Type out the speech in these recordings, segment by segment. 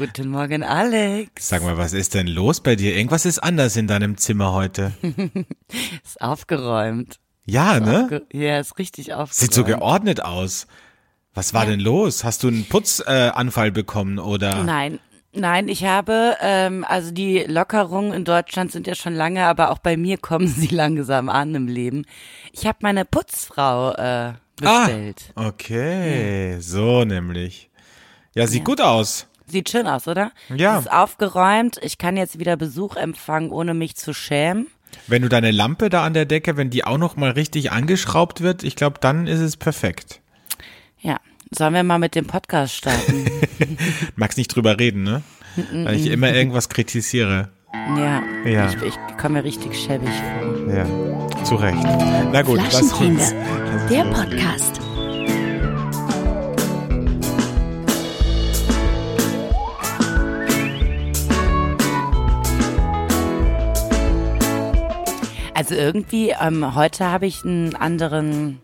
Guten Morgen, Alex. Sag mal, was ist denn los bei dir? Irgendwas ist anders in deinem Zimmer heute. ist aufgeräumt. Ja, ist ne? Aufge ja, ist richtig aufgeräumt. Sieht so geordnet aus. Was war ja. denn los? Hast du einen Putzanfall äh, bekommen oder? Nein, Nein, ich habe, ähm, also die Lockerungen in Deutschland sind ja schon lange, aber auch bei mir kommen sie langsam an im Leben. Ich habe meine Putzfrau äh, bestellt. Ah, okay, ja. so nämlich. Ja, sieht ja. gut aus. Sieht schön aus, oder? Ja. Es ist aufgeräumt. Ich kann jetzt wieder Besuch empfangen, ohne mich zu schämen. Wenn du deine Lampe da an der Decke, wenn die auch noch mal richtig angeschraubt wird, ich glaube, dann ist es perfekt. Ja. Sollen wir mal mit dem Podcast starten? Magst nicht drüber reden, ne? Weil ich immer irgendwas kritisiere. Ja, ja. ich, ich komme mir richtig schäbig vor. Ja, zu Recht. Na gut, was uns. Der Podcast. Also irgendwie, ähm, heute habe ich einen anderen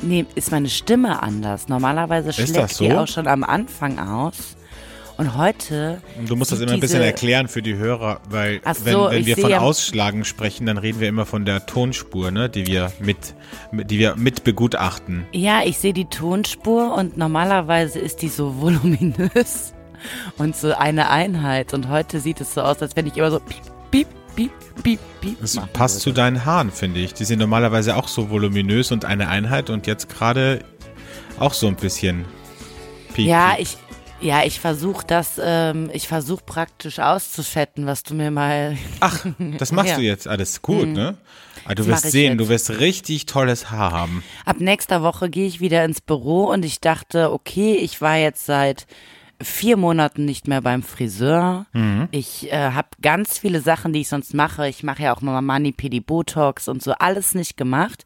Nee, ist meine Stimme anders. Normalerweise schlägt so? die auch schon am Anfang aus. Und heute. Du musst das immer ein bisschen erklären für die Hörer, weil so, wenn, wenn wir von Ausschlagen sprechen, dann reden wir immer von der Tonspur, ne, die wir mit, die wir mit begutachten. Ja, ich sehe die Tonspur und normalerweise ist die so voluminös und so eine Einheit. Und heute sieht es so aus, als wenn ich immer so piep, piep, piep, piep, piep. Das passt zu deinen Haaren, finde ich. Die sind normalerweise auch so voluminös und eine Einheit und jetzt gerade auch so ein bisschen piep. Ja, piep. ich. Ja, ich versuche das, ähm, ich versuche praktisch auszufetten, was du mir mal. Ach, das machst ja. du jetzt alles gut, mhm. ne? Aber ah, du wirst sehen, du wirst richtig tolles Haar haben. Ab nächster Woche gehe ich wieder ins Büro und ich dachte, okay, ich war jetzt seit vier Monaten nicht mehr beim Friseur. Mhm. Ich äh, habe ganz viele Sachen, die ich sonst mache. Ich mache ja auch mal Mani, Pedi, Botox und so alles nicht gemacht.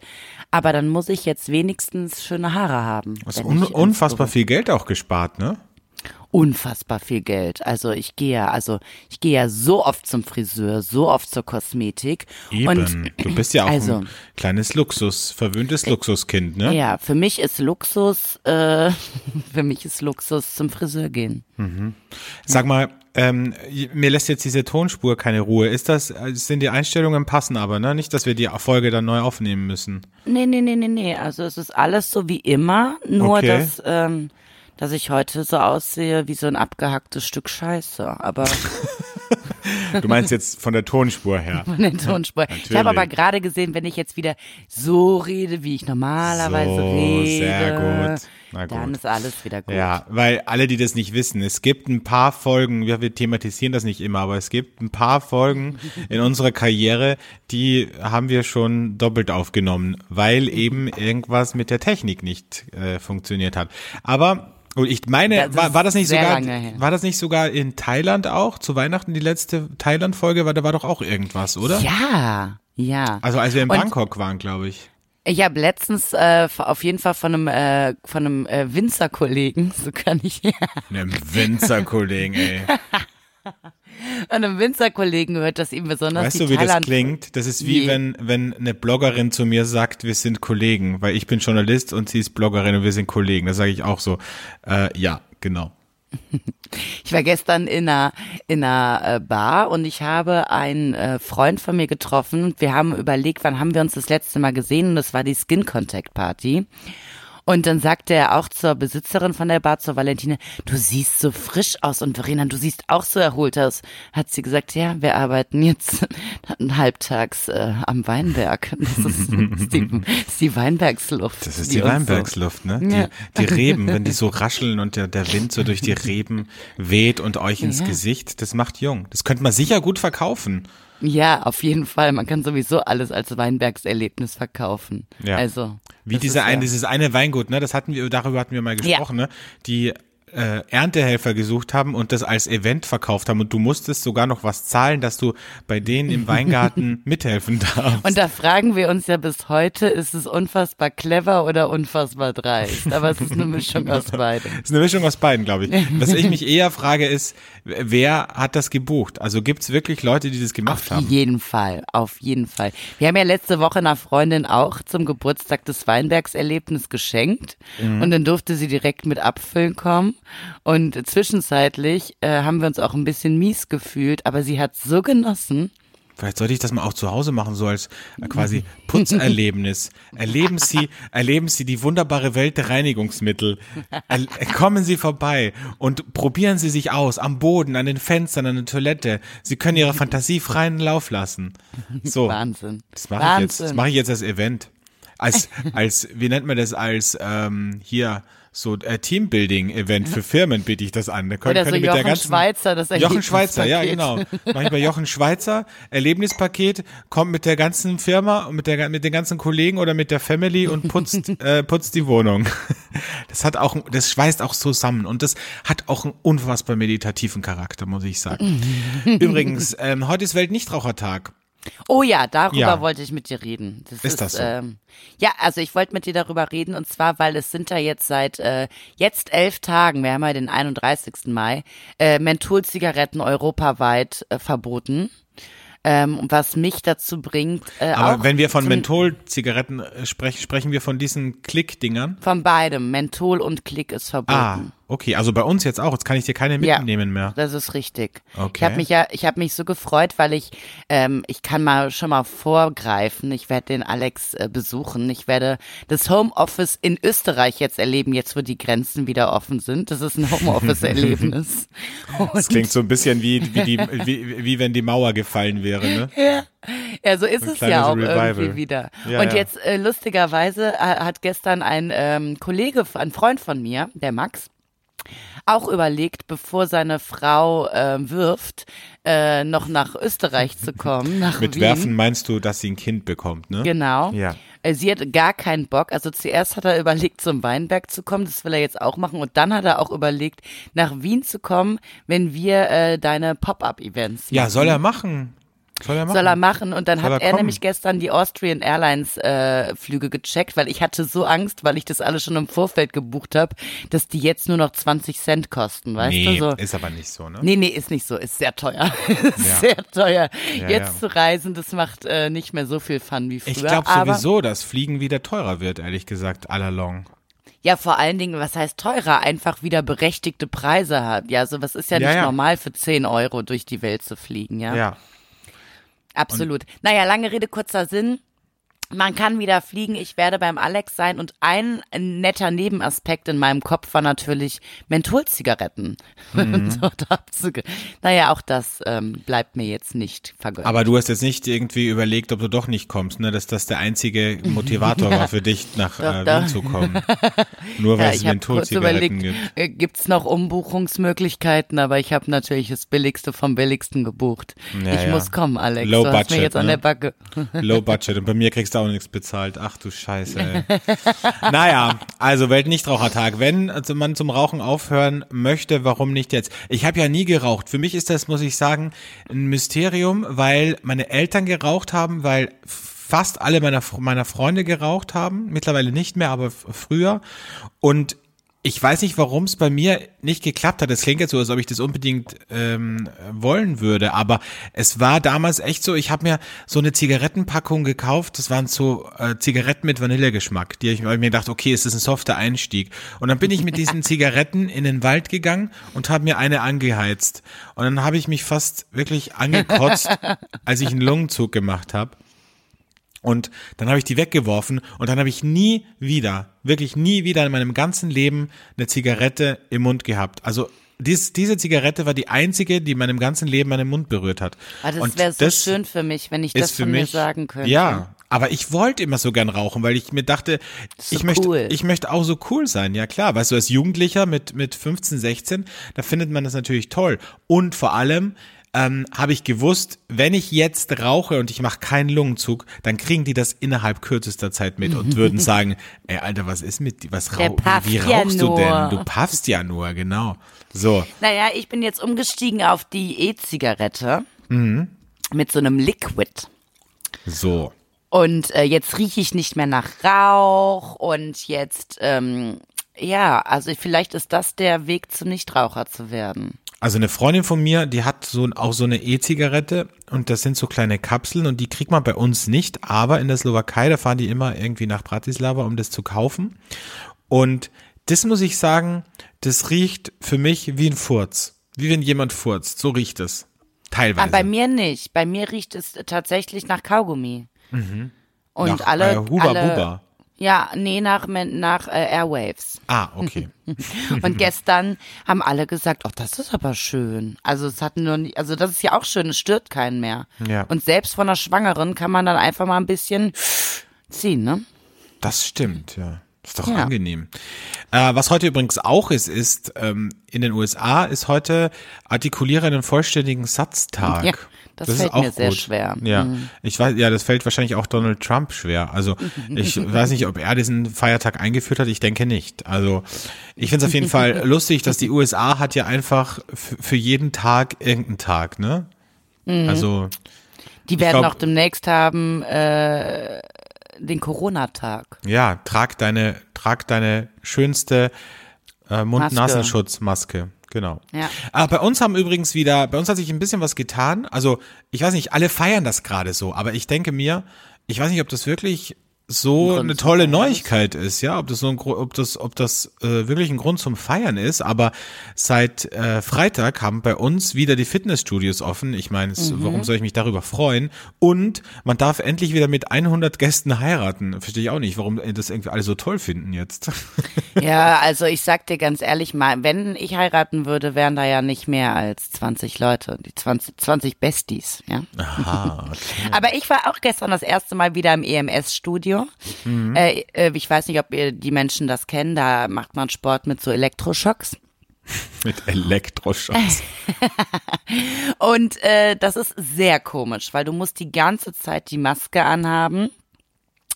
Aber dann muss ich jetzt wenigstens schöne Haare haben. Du hast un unfassbar viel Geld auch gespart, ne? Unfassbar viel Geld. Also ich gehe ja, also ich gehe ja so oft zum Friseur, so oft zur Kosmetik. Eben. Und du bist ja auch also, ein kleines Luxus, verwöhntes Luxuskind, ne? Ja, für mich ist Luxus, äh, für mich ist Luxus zum Friseur gehen. Mhm. Sag mal, ähm, mir lässt jetzt diese Tonspur keine Ruhe. Ist das, sind die Einstellungen passen aber, ne? Nicht, dass wir die Folge dann neu aufnehmen müssen. Nee, nee, nee, nee, nee. Also es ist alles so wie immer, nur okay. dass ähm, dass ich heute so aussehe wie so ein abgehacktes Stück Scheiße. Aber du meinst jetzt von der Tonspur her? Von der Tonspur. Ja, ich habe aber gerade gesehen, wenn ich jetzt wieder so rede, wie ich normalerweise so, rede. Sehr gut. Na gut. Dann ist alles wieder gut. Ja, weil alle, die das nicht wissen, es gibt ein paar Folgen, ja, wir thematisieren das nicht immer, aber es gibt ein paar Folgen in unserer Karriere, die haben wir schon doppelt aufgenommen, weil eben irgendwas mit der Technik nicht äh, funktioniert hat. Aber und ich meine, das war, war das nicht sogar, war das nicht sogar in Thailand auch? Zu Weihnachten die letzte Thailand-Folge, weil da war doch auch irgendwas, oder? Ja, ja. Also als wir in Und Bangkok waren, glaube ich. Ich habe letztens äh, auf jeden Fall von einem äh, von einem äh, Winzerkollegen, so kann ich. Ja. Einem Winzerkollegen, ey. An einem Winzerkollegen gehört, dass ihm besonders Weißt du, wie Thailand das klingt? Das ist wie, wie, wenn, wenn eine Bloggerin zu mir sagt, wir sind Kollegen, weil ich bin Journalist und sie ist Bloggerin und wir sind Kollegen. Da sage ich auch so, äh, ja, genau. Ich war gestern in einer, in einer äh, Bar und ich habe einen äh, Freund von mir getroffen. Wir haben überlegt, wann haben wir uns das letzte Mal gesehen und das war die Skin Contact Party. Und dann sagte er auch zur Besitzerin von der Bar, zur Valentine, du siehst so frisch aus und Verena, du siehst auch so erholt aus. Hat sie gesagt, ja, wir arbeiten jetzt halbtags äh, am Weinberg. Das ist, ist, die, ist die Weinbergsluft. Das ist die, die Weinbergsluft, ne? Die, die Reben, wenn die so rascheln und der, der Wind so durch die Reben weht und euch ins ja. Gesicht, das macht jung. Das könnte man sicher gut verkaufen. Ja, auf jeden Fall. Man kann sowieso alles als Weinbergserlebnis verkaufen. Ja. Also. Wie diese ein, ja. dieses eine Weingut, ne? Das hatten wir, darüber hatten wir mal gesprochen, ja. ne? Die äh, Erntehelfer gesucht haben und das als Event verkauft haben und du musstest sogar noch was zahlen, dass du bei denen im Weingarten mithelfen darfst. Und da fragen wir uns ja bis heute, ist es unfassbar clever oder unfassbar dreist? Aber es ist eine Mischung aus beiden. Es ist eine Mischung aus beiden, glaube ich. Was ich mich eher frage ist, wer hat das gebucht? Also gibt es wirklich Leute, die das gemacht auf haben? Auf jeden Fall, auf jeden Fall. Wir haben ja letzte Woche einer Freundin auch zum Geburtstag des Weinbergserlebnis geschenkt mhm. und dann durfte sie direkt mit abfüllen kommen. Und zwischenzeitlich äh, haben wir uns auch ein bisschen mies gefühlt, aber sie hat so genossen. Vielleicht sollte ich das mal auch zu Hause machen, so als äh, quasi Putzerlebnis. Erleben Sie, erleben Sie die wunderbare Welt der Reinigungsmittel. Er, kommen Sie vorbei und probieren Sie sich aus am Boden, an den Fenstern, an der Toilette. Sie können Ihrer Fantasie freien Lauf lassen. So. Wahnsinn. Das mache ich jetzt. Das mache ich jetzt als Event. Als, als, wie nennt man das als ähm, hier so äh, Teambuilding-Event für Firmen biete ich das an. Da können, Oder so können mit Jochen der ganzen, Schweizer, das Jochen Schweizer, ja genau. Mach ich bei Jochen Schweizer Erlebnispaket, kommt mit der ganzen Firma und mit der mit den ganzen Kollegen oder mit der Family und putzt äh, putzt die Wohnung. Das hat auch das schweißt auch zusammen und das hat auch einen unfassbar meditativen Charakter, muss ich sagen. Übrigens, ähm, heute ist Weltnichtrauchertag. Oh ja, darüber Ja. wollte ich mit dir reden. Das Ist das so? Ähm, ja, also ich wollte mit dir darüber reden und zwar, weil es sind ja jetzt seit äh, jetzt elf Tagen, wir haben ja den 31. Mai, äh, Mentholzigaretten europaweit äh, verboten. Ähm, was mich dazu bringt, äh, Aber wenn wir von Mentholzigaretten äh, sprechen, sprechen wir von diesen Klick-Dingern. von beidem, Menthol und Klick ist verboten. Ah, okay. Also bei uns jetzt auch. Jetzt kann ich dir keine Ja. mitnehmen mehr. Das ist richtig. Okay. Ich habe mich ja, ich habe mich so gefreut, weil ich, ähm, ich kann mal schon mal vorgreifen. Ich werde den Alex äh, besuchen. Ich werde das Homeoffice in Österreich jetzt erleben, jetzt wo die Grenzen wieder offen sind. Das ist ein Homeoffice-Erlebnis. Das klingt so ein bisschen wie, wie, die, wie, wie wenn die Mauer gefallen wäre, ne? Ja, so ist Ein es ja auch Revival. irgendwie wieder. Ja, und ja. jetzt äh, lustigerweise äh, hat gestern ein ähm, Kollege, ein Freund von mir, der Max, auch überlegt, bevor seine Frau äh, wirft, äh, noch nach Österreich zu kommen, nach Mit Wien. Werfen meinst du, dass sie ein Kind bekommt, ne? Genau. Ja. Äh, Sie hat gar keinen Bock. Also zuerst hat er überlegt, zum Weinberg zu kommen. Das will er jetzt auch machen. Und dann hat er auch überlegt, nach Wien zu kommen, wenn wir äh, deine Pop-up-Events Ja, soll er machen. Soll er machen. soll er machen. Und dann Soll hat er er, nämlich gestern die Austrian Airlines äh, Flüge gecheckt, weil ich hatte so Angst, weil ich das alles schon im Vorfeld gebucht habe, dass die jetzt nur noch 20 Cent kosten, weißt nee, du so. ist aber nicht so, ne? Nee, nee, ist nicht so. Ist sehr teuer. ist Ja. sehr teuer. Ja, Jetzt ja. zu reisen, das macht äh, nicht mehr so viel Fun wie früher. Ich glaube sowieso, dass Fliegen wieder teurer wird, ehrlich gesagt, all along. Ja, vor allen Dingen, was heißt teurer? Einfach wieder berechtigte Preise hat. Ja, sowas ist ja, Ja, nicht ja. normal für 10 Euro durch die Welt zu fliegen, ja. Ja. Absolut. Naja, lange Rede, kurzer Sinn. Man kann wieder fliegen. Ich werde beim Alex sein und ein netter Nebenaspekt in meinem Kopf war natürlich Mentholzigaretten. Mhm. Naja, auch das ähm, bleibt mir jetzt nicht vergönnt. Aber du hast jetzt nicht irgendwie überlegt, ob du doch nicht kommst, ne? Dass das der einzige Motivator war für dich, nach Doch, äh, doch. Wien zu kommen. Nur weil ja, es Mentholzigaretten gibt. äh, gibt's noch Umbuchungsmöglichkeiten, aber ich habe natürlich das Billigste vom Billigsten gebucht. Ja, ich ja. muss kommen, Alex. Low du hast mir budget, jetzt an ne? der Backe. Low Budget. Und bei mir kriegst du auch nichts bezahlt. Ach du Scheiße, ey. naja, also Weltnichtrauchertag. Wenn also man zum Rauchen aufhören möchte, warum nicht jetzt? Ich habe ja nie geraucht. Für mich ist das, muss ich sagen, ein Mysterium, weil meine Eltern geraucht haben, weil fast alle meiner, meiner Freunde geraucht haben. Mittlerweile nicht mehr, aber früher. Und ich weiß nicht, warum es bei mir nicht geklappt hat. Es klingt jetzt so, als ob ich das unbedingt ähm, wollen würde, aber es war damals echt so, ich habe mir so eine Zigarettenpackung gekauft, das waren so äh, Zigaretten mit Vanillegeschmack, die ich, ich mir gedacht, okay, es ist ein softer Einstieg. Und dann bin ich mit diesen Zigaretten in den Wald gegangen und habe mir eine angeheizt. Und dann habe ich mich fast wirklich angekotzt, als ich einen Lungenzug gemacht habe. Und dann habe ich die weggeworfen und dann habe ich nie wieder, wirklich nie wieder in meinem ganzen Leben eine Zigarette im Mund gehabt. Also dies, diese Zigarette war die einzige, die in meinem ganzen Leben meinen Mund berührt hat. Ah, das wäre so das schön für mich, wenn ich das für von mir mich, sagen könnte. Ja, aber ich wollte immer so gern rauchen, weil ich mir dachte, so ich möchte, cool. ich möchte auch so cool sein. Ja klar, weißt du, als Jugendlicher mit mit 15, 16, da findet man das natürlich toll. Und vor allem ähm, habe ich gewusst, wenn ich jetzt rauche und ich mache keinen Lungenzug, dann kriegen die das innerhalb kürzester Zeit mit und würden sagen, ey Alter, was ist mit dir? Was Der rau pafft wie ja rauchst du nur. denn? Du paffst ja nur, genau. So, Naja, ich bin jetzt umgestiegen auf die E-Zigarette Mhm. mit so einem Liquid. so. Und äh, jetzt rieche ich nicht mehr nach Rauch und jetzt, ähm, ja, also vielleicht ist das der Weg zum Nichtraucher zu werden. Also eine Freundin von mir, die hat so auch so eine E-Zigarette und das sind so kleine Kapseln und die kriegt man bei uns nicht, aber in der Slowakei, da fahren die immer irgendwie nach Bratislava, um das zu kaufen. Und das muss ich sagen, das riecht für mich wie ein Furz. Wie wenn jemand furzt. So riecht es. Teilweise. Ah, bei mir nicht. Bei mir riecht es tatsächlich nach Kaugummi. Und Mhm. Nach, alle, äh, Huba alle Buba. Ja, nee, nach, nach äh, Airwaves. Ah, okay. Und gestern haben alle gesagt, oh, das ist aber schön. Also es hat nur nicht, also das ist ja auch schön, es stört keinen mehr. Ja. Und selbst von einer Schwangeren kann man dann einfach mal ein bisschen ziehen, ne? Das stimmt, ja. Ist doch Ja. angenehm. Äh, was heute übrigens auch ist, ist, ähm, in den USA ist heute Artikuliere einen vollständigen Satztag. Ja, das ist fällt auch mir sehr gut. schwer. Mhm. Ja, ich weiß, ja, das fällt wahrscheinlich auch Donald Trump schwer. Also ich weiß nicht, ob er diesen Feiertag eingeführt hat. Ich denke nicht. Also ich finde es auf jeden Fall lustig, dass die USA hat ja einfach für jeden Tag irgendeinen Tag, ne? Mhm. Also Die werden glaub- auch demnächst haben äh, den Corona-Tag. Ja, trag deine, trag deine schönste äh, Mund-Nasenschutzmaske. Genau. Ja. Ah, bei uns haben übrigens wieder, bei uns hat sich ein bisschen was getan. Also, ich weiß nicht, alle feiern das gerade so, aber ich denke mir, ich weiß nicht, ob das wirklich so eine tolle. Neuigkeit ist, ja, ob das so ein, ob das, ob das äh, wirklich ein Grund zum Feiern ist. Aber seit äh, Freitag haben bei uns wieder die Fitnessstudios offen. Ich meine, Mhm. warum soll ich mich darüber freuen? Und man darf endlich wieder mit 100 Gästen heiraten. Verstehe ich auch nicht, warum das irgendwie alle so toll finden jetzt. Ja, also ich sag dir ganz ehrlich mal, wenn ich heiraten würde, wären da ja nicht mehr als 20 Leute, die 20, 20 Besties, ja. Aha, okay. Aber ich war auch gestern das erste Mal wieder im EMS-Studio. Äh, äh, ich weiß nicht, ob ihr die Menschen das kennen, da macht man Sport mit so Elektroschocks. Mit Elektroschocks. Und äh, das ist sehr komisch, weil du musst die ganze Zeit die Maske anhaben,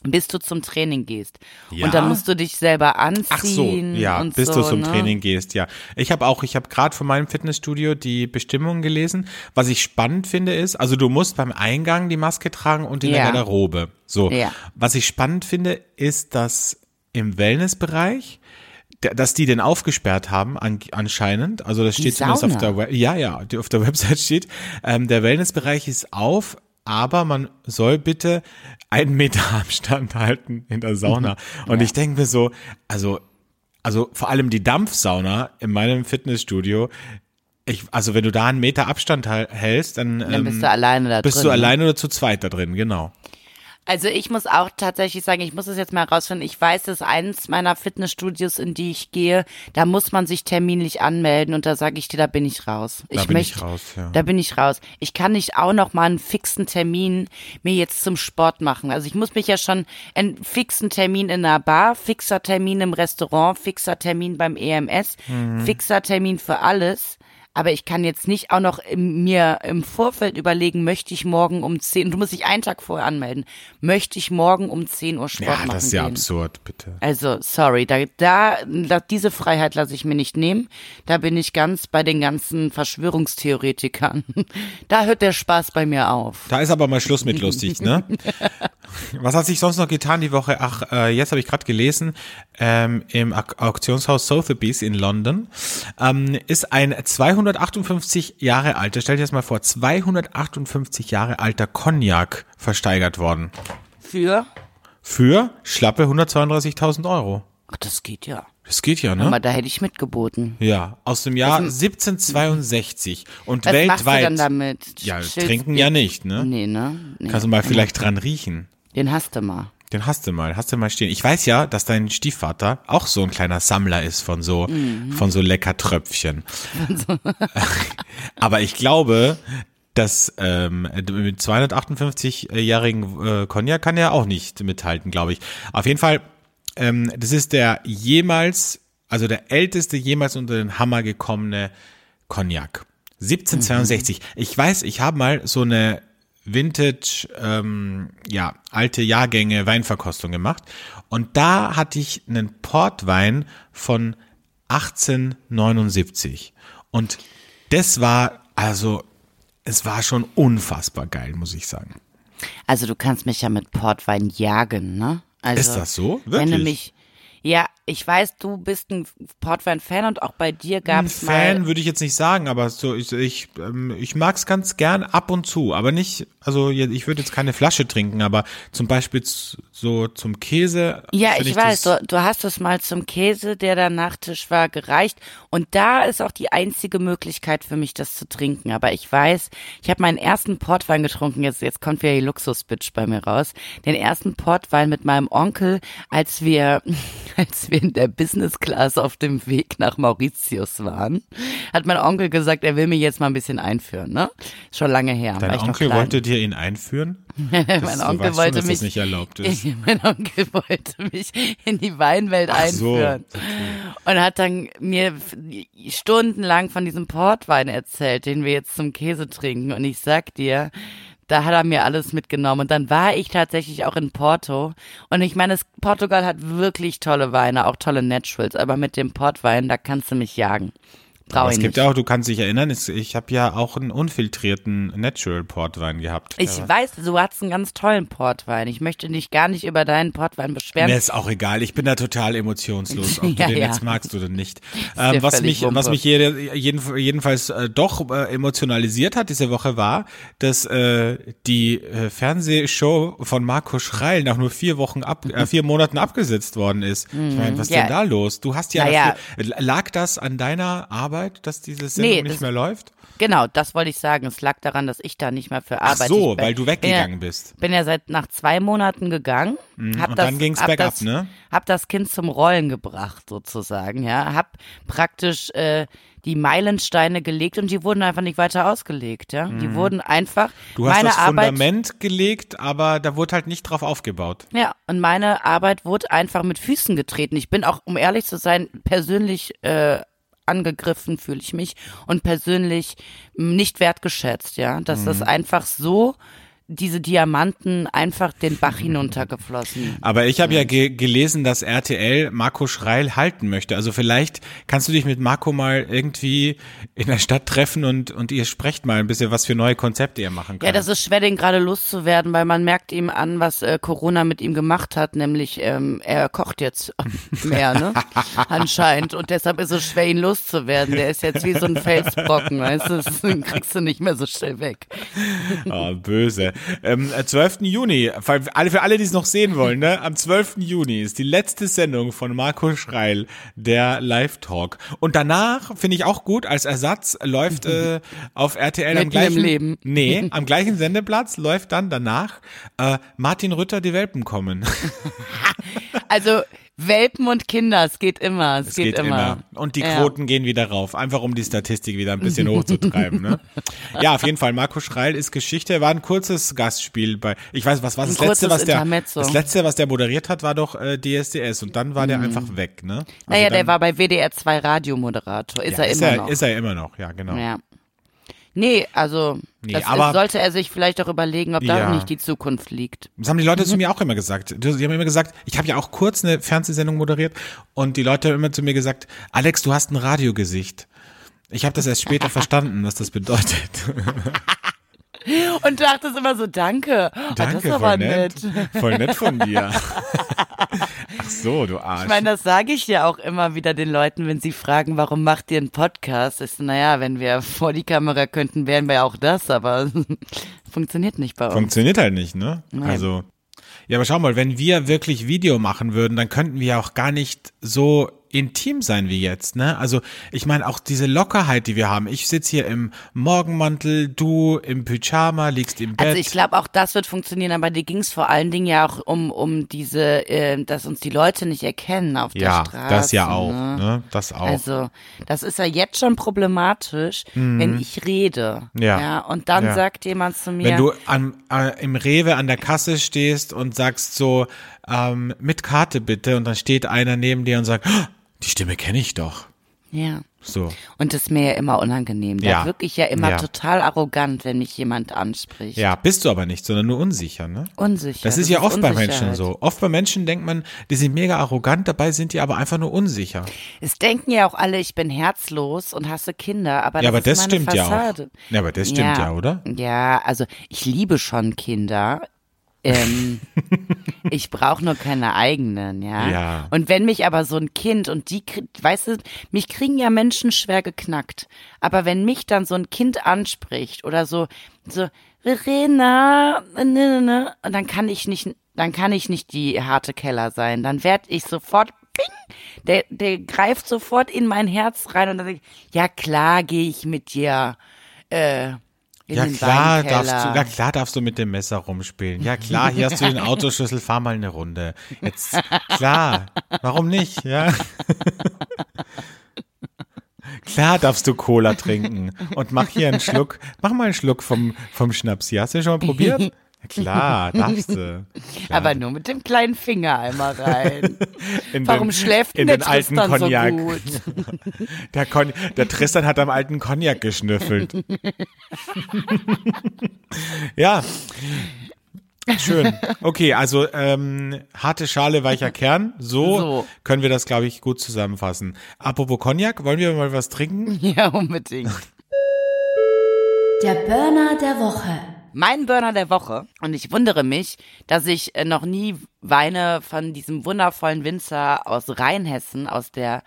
bis du zum Training gehst. Ja? Und dann musst du dich selber anziehen. Ach so, ja, bis so, du zum ne? Training gehst, ja. Ich habe auch, ich habe gerade von meinem Fitnessstudio die Bestimmungen gelesen. Was ich spannend finde ist, also du musst beim Eingang die Maske tragen und in der Ja. Garderobe. So. Ja. Was ich spannend finde, ist, dass im Wellnessbereich der- dass die den aufgesperrt haben an, anscheinend. Also das steht zumindest auf der Web ja ja auf der Website steht. Ähm, der Wellnessbereich ist auf, aber man soll bitte einen Meter Abstand halten in der Sauna. Und ich denke mir so, also also vor allem die Dampfsauna in meinem Fitnessstudio. Ich, also wenn du da einen Meter Abstand hältst, dann, Dann bist ähm, du alleine da bist drin. du ne? alleine oder zu zweit da drin, genau. Also ich muss auch tatsächlich sagen, ich muss es jetzt mal herausfinden. Ich weiß, dass eins meiner Fitnessstudios, in die ich gehe, da muss man sich terminlich anmelden und da sage ich dir, da bin ich raus. Da ich bin ich möchte, raus, ja. Da bin ich raus. Ich kann nicht auch noch mal einen fixen Termin mir jetzt zum Sport machen. Also ich muss mich ja schon einen fixen Termin in einer Bar, fixer Termin im Restaurant, fixer Termin beim EMS, Mhm. fixer Termin für alles. Aber ich kann jetzt nicht auch noch im, mir im Vorfeld überlegen, möchte ich morgen um 10, du musst dich einen Tag vorher anmelden, möchte ich morgen um 10 Uhr Sport Ja, machen das ist ja gehen. absurd, bitte. Also, sorry, da, da, da diese Freiheit lasse ich mir nicht nehmen. Da bin ich ganz bei den ganzen Verschwörungstheoretikern. Da hört der Spaß bei mir auf. Da ist aber mal Schluss mit lustig, ne? Was hat sich sonst noch getan die Woche? Ach, äh, jetzt habe ich gerade gelesen, ähm, im Auktionshaus Sotheby's in London ähm, ist ein 258 Jahre alter, stell dir das mal vor, 258 Jahre alter Cognac versteigert worden. Für? Für schlappe 132.000 Euro. Ach, das geht ja. Das geht ja, Aber ne? da hätte ich mitgeboten. Ja, aus dem Jahr 1762 und Was weltweit. du denn damit? Ja, Schilfst- trinken ja nicht, ne? Nee, ne? Nee. Kannst du mal vielleicht dran riechen. Den hast du mal. Den hast du mal, hast du mal stehen. Ich weiß ja, dass dein Stiefvater auch so ein kleiner Sammler ist von so, von so Leckertröpfchen. Aber ich glaube, dass ähm, mit 258-jährigen äh, Cognac kann er auch nicht mithalten, glaube ich. Auf jeden Fall, ähm, das ist der jemals, also der älteste jemals unter den Hammer gekommene Cognac. 1762. Ich weiß, ich habe mal so eine Vintage, ähm, ja, alte Jahrgänge Weinverkostung gemacht. Und da hatte ich einen Portwein von 1879. Und das war, also, es war schon unfassbar geil, muss ich sagen. Also du kannst mich ja mit Portwein jagen, ne? Also, Ist das so? Wenn du Wirklich? mich, ja, ich weiß, du bist ein Portwein-Fan und auch bei dir gab Ein es Fan mal. würde ich jetzt nicht sagen, aber so ich ich, ähm, ich mag es ganz gern ab und zu, aber nicht. Also ich würde jetzt keine Flasche trinken, aber zum Beispiel so zum Käse. Ja, find ich weiß, du, du hast es mal zum Käse, der da Nachtisch war, gereicht. Und da ist auch die einzige Möglichkeit für mich, das zu trinken. Aber ich weiß, ich habe meinen ersten Portwein getrunken, jetzt, jetzt kommt wieder die Luxus-Bitch bei mir raus. Den ersten Portwein mit meinem Onkel, als wir, als wir in der Business Class auf dem Weg nach Mauritius waren, hat mein Onkel gesagt, er will mir jetzt mal ein bisschen einführen, ne? Schon lange her. Dein Onkel wollte dir ihn einführen? Mein Onkel weißt wollte schon, mich das nicht erlaubt ist. mein Onkel wollte mich in die Weinwelt Ach so, einführen und hat dann mir stundenlang von diesem Portwein erzählt, den wir jetzt zum Käse trinken. Und ich sag dir, da hat er mir alles mitgenommen. Und dann war ich tatsächlich auch in Porto. Und ich meine, Portugal hat wirklich tolle Weine, auch tolle Naturals. Aber mit dem Portwein, da kannst du mich jagen. Brauche ich es gibt nicht. ja auch, du kannst dich erinnern, ich habe ja auch einen unfiltrierten Natural Portwein gehabt. Ich war- weiß, du hast einen ganz tollen Portwein. Ich möchte dich gar nicht über deinen Portwein beschweren. Mir ist auch egal, ich bin da total emotionslos, ob Ja, du den ja. jetzt magst oder nicht. Ähm, was mich, was mich jede, jeden, jedenfalls äh, doch äh, emotionalisiert hat diese Woche war, dass äh, die äh, Fernsehshow von Marco Schreil nach nur vier Wochen ab, äh, vier Monaten abgesetzt worden ist. Ich meine, was ist Mhm. Ja. denn da los? Du hast ja, dafür, lag das an deiner Arbeit, dass diese Sendung Nee, nicht das- mehr läuft? Genau, das wollte ich sagen. Es lag daran, dass ich da nicht mehr für Ach arbeite. so, bin- weil du weggegangen bin bist. Ja, bin ja seit nach zwei Monaten gegangen. Hab und das, dann ging's hab bergab, das, ne? Hab das Kind zum Rollen gebracht, sozusagen, ja. Hab praktisch äh, die Meilensteine gelegt und die wurden einfach nicht weiter ausgelegt, ja. Die wurden einfach Mhm. Du hast meine das Arbeit. Fundament gelegt, aber da wurde halt nicht drauf aufgebaut. Ja, und meine Arbeit wurde einfach mit Füßen getreten. Ich bin auch, um ehrlich zu sein, persönlich äh, angegriffen, fühle ich mich, und persönlich nicht wertgeschätzt, ja. Dass das einfach so, diese Diamanten einfach den Bach hinuntergeflossen. Aber ich habe ja ge gelesen, dass RTL Marco Schreil halten möchte. Also vielleicht kannst du dich mit Marco mal irgendwie in der Stadt treffen und, und ihr sprecht mal ein bisschen, was für neue Konzepte ihr machen Ja, könnt. das ist schwer, den gerade loszuwerden, weil man merkt ihm an, was äh, Corona mit ihm gemacht hat, nämlich ähm, er kocht jetzt mehr, ne? Anscheinend. Und deshalb ist es schwer, ihn loszuwerden. Der ist jetzt wie so ein Felsbrocken, weißt du? Das kriegst du nicht mehr so schnell weg. Oh, böse. Ähm, äh, 12. Juni, für alle, für alle, die es noch sehen wollen, ne? am 12. Juni ist die letzte Sendung von Marco Schreil, der Live-Talk. Und danach, finde ich auch gut, als Ersatz läuft äh, auf RTL am Mitten gleichen, Leben. nee, am gleichen Sendeplatz läuft dann danach äh, Martin Rütter, die Welpen kommen. Also Welpen und Kinder, es geht immer, es, Es geht, immer. Und die Ja. Quoten gehen wieder rauf, einfach um die Statistik wieder ein bisschen hochzutreiben. Ne? Ja, auf jeden Fall. Marco Schreil ist Geschichte. Er war ein kurzes Gastspiel bei. Ich weiß, was war das Ein letzte, was der Intermezzo. das letzte, was der moderiert hat, war doch äh, DSDS und dann war der einfach weg. Ne? Also Naja, der dann- war bei WDR 2 Radiomoderator, ist ja, er ist immer er, noch. Ist er immer noch, ja genau. ja. Nee, also Nee, das aber- ist, sollte er sich vielleicht auch überlegen, ob da Ja. nicht die Zukunft liegt. Das haben die Leute Mhm. zu mir auch immer gesagt. Die haben immer gesagt, ich habe ja auch kurz eine Fernsehsendung moderiert und die Leute haben immer zu mir gesagt, Alex, du hast ein Radiogesicht. Ich habe das erst später verstanden, was das bedeutet. Und du dachtest immer so, danke. Oh, das Danke, ist aber voll nett. nett. Voll nett von dir. Ach so, du Arsch. Ich meine, das sage ich ja auch immer wieder den Leuten, wenn sie fragen, warum macht ihr einen Podcast? So, naja, wenn wir vor die Kamera könnten, wären wir auch das, aber funktioniert nicht bei uns. Funktioniert halt nicht, ne? Also. Ja, aber schau mal, wenn wir wirklich Video machen würden, dann könnten wir auch gar nicht so intim sein wie jetzt, ne? Also ich meine auch diese Lockerheit, die wir haben. Ich sitze hier im Morgenmantel, du im Pyjama, liegst im Bett. Also ich glaube, auch das wird funktionieren, aber dir ging es vor allen Dingen ja auch um, um diese, äh, dass uns die Leute nicht erkennen auf ja, der Straße. das ja auch, Ne? ne? Das auch. Also, das ist ja jetzt schon problematisch, wenn ich rede. Mhm. Ja. ja und dann Ja. sagt jemand zu mir, Wenn du am, äh, im Rewe an der Kasse stehst und sagst so, ähm, mit Karte bitte, und dann steht einer neben dir und sagt, "Oh, die Stimme kenne ich doch. ja. So. Und das ist mir ja immer unangenehm. Ja. wirklich ja immer Ja. total arrogant, wenn mich jemand anspricht. Ja, bist du aber nicht, sondern nur unsicher, ne? Unsicher. Das ist ja oft bei Menschen so. Oft bei Menschen denkt man, die sind mega arrogant, dabei sind die aber einfach nur unsicher. Es denken ja auch alle, ich bin herzlos und hasse Kinder, aber ja, das aber ist das stimmt Fassade. ja auch. Ja, aber das stimmt ja, oder? Ja, also ich liebe schon Kinder. Ähm, Ich brauche nur keine eigenen, ja? Ja. Und wenn mich aber so ein Kind und die, weißt du, mich kriegen ja Menschen schwer geknackt. Aber wenn mich dann so ein Kind anspricht oder so, so, Verena, ne, ne, ne, und dann kann ich nicht, dann kann ich nicht die harte Keller sein. Dann werd ich sofort, ping, der, der greift sofort in mein Herz rein und dann denk ich, ja klar gehe ich mit dir, äh, in Ja klar, darfst du, ja klar darfst du mit dem Messer rumspielen. Ja klar, hier hast du den Autoschlüssel, fahr mal eine Runde. Jetzt, klar, warum nicht, ja? Klar darfst du Cola trinken und mach hier einen Schluck, mach mal einen Schluck vom, vom Schnaps. hier. Hast du schon mal probiert? Klar, darfst du. Klar. Aber nur mit dem kleinen Finger einmal rein. In Warum den, schläft in denn den der alten Tristan so Cognac. gut? Der, Con der Tristan hat am alten Cognac geschnüffelt. ja. Schön. Okay, also ähm, harte Schale, weicher Kern. So, So. können wir das, glaube ich, gut zusammenfassen. Apropos Cognac, wollen wir mal was trinken? Ja, unbedingt. Der Burner der Woche. Mein Burner der Woche. Und ich wundere mich, dass ich äh, noch nie Weine von diesem wundervollen Winzer aus Rheinhessen, aus der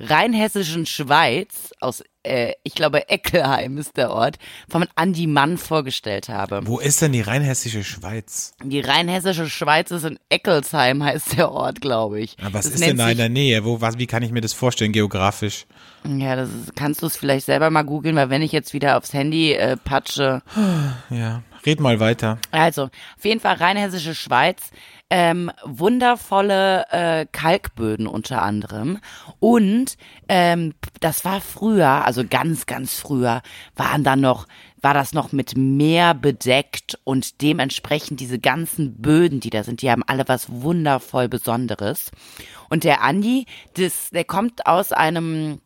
rheinhessischen Schweiz, aus, äh, ich glaube, Eckelheim ist der Ort, von Andi Mann vorgestellt habe. Wo ist denn die rheinhessische Schweiz? Die rheinhessische Schweiz ist in Eckelsheim, heißt der Ort, glaube ich. Ah, Was Das ist denn da in der Nähe? Wo, was, wie kann ich mir das vorstellen, geografisch? Ja, das ist, kannst du es vielleicht selber mal googeln, weil wenn ich jetzt wieder aufs Handy äh, patsche, Ja, red mal weiter. Also, auf jeden Fall rheinhessische Schweiz. Ähm, wundervolle äh, Kalkböden unter anderem. Und ähm, das war früher, also ganz, ganz früher, waren dann noch, war das noch mit Meer bedeckt und dementsprechend diese ganzen Böden, die da sind, die haben alle was wundervoll Besonderes. Und der Andi, das, der kommt aus einem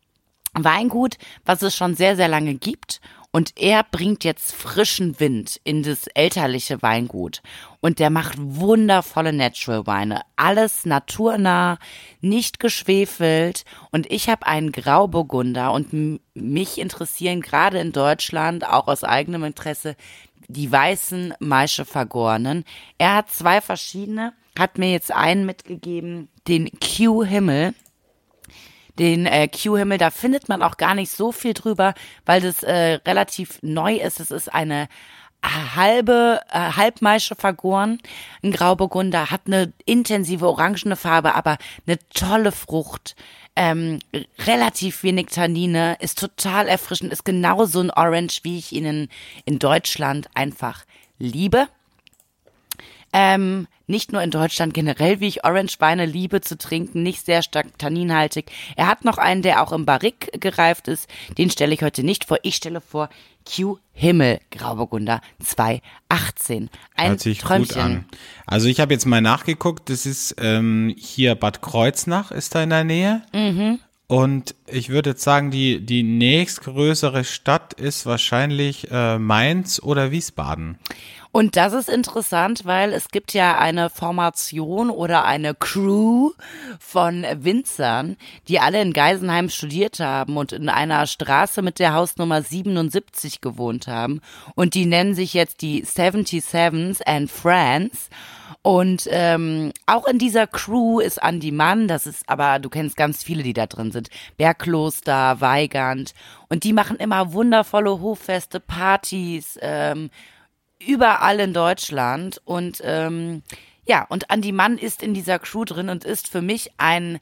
Weingut, was es schon sehr, sehr lange gibt. Und er bringt jetzt frischen Wind in das elterliche Weingut. Und der macht wundervolle Natural Weine. Alles naturnah, nicht geschwefelt. Und ich habe einen Grauburgunder und mich interessieren gerade in Deutschland, auch aus eigenem Interesse, die weißen Maische Vergorenen. Er hat zwei verschiedene, hat mir jetzt einen mitgegeben, den Q Himmel den äh, Q-Himmel, da findet man auch gar nicht so viel drüber, weil das äh, relativ neu ist. Es ist eine halbe äh, Halbmaische vergoren, ein Grauburgunder, hat eine intensive orangene Farbe, aber eine tolle Frucht, ähm, relativ wenig Tannine, ist total erfrischend, ist genauso ein Orange, wie ich ihn in, in Deutschland einfach liebe. Ähm, nicht nur in Deutschland generell, wie ich Orange-Weine liebe zu trinken, nicht sehr stark tanninhaltig. Er hat noch einen, der auch im Barrique gereift ist. Den stelle ich heute nicht vor. Ich stelle vor Q Himmel Grauburgunder 218. Ein Hört sich Träumchen. gut an. Also ich habe jetzt mal nachgeguckt, das ist ähm, hier Bad Kreuznach ist da in der Nähe. Mhm. Und ich würde jetzt sagen, die, die nächstgrößere Stadt ist wahrscheinlich äh, Mainz oder Wiesbaden. Und das ist interessant, weil es gibt ja eine Formation oder eine Crew von Winzern, die alle in Geisenheim studiert haben und in einer Straße mit der Hausnummer 77 gewohnt haben. Und die nennen sich jetzt die 77s and Friends. Und ähm, auch in dieser Crew ist Andi Mann, das ist aber, du kennst ganz viele, die da drin sind. Bergkloster, Weigand. Und die machen immer wundervolle Hoffeste, Partys, ähm, überall in Deutschland und ähm, ja, und Andi Mann ist in dieser Crew drin und ist für mich ein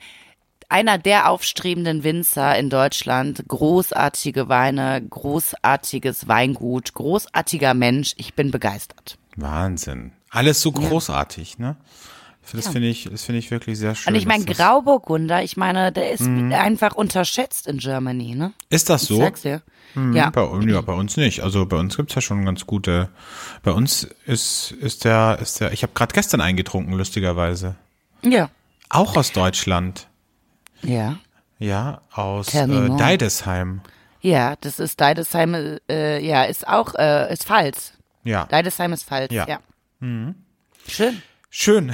einer der aufstrebenden Winzer in Deutschland. Großartige Weine, großartiges Weingut, großartiger Mensch. Ich bin begeistert. Wahnsinn. Alles so großartig, ne? Das finde ich, das finde ich wirklich sehr schön. Und ich meine, Grauburgunder, ich meine, der ist Mhm. einfach unterschätzt in Germany, ne? Ist das Ich so? sag's dir. Mhm, Ja. Bei, ja, bei uns nicht. Also bei uns gibt's ja schon ganz gute. Bei uns ist, ist der, ist der, ich habe gerade gestern eingetrunken, lustigerweise. Ja. Auch aus Deutschland. Ja. Ja, aus äh. Deidesheim. Ja, das ist Deidesheim, äh, ja, ist auch, äh, ist Pfalz. Ja. Deidesheim ist Pfalz, Ja. ja. Schön. Schön.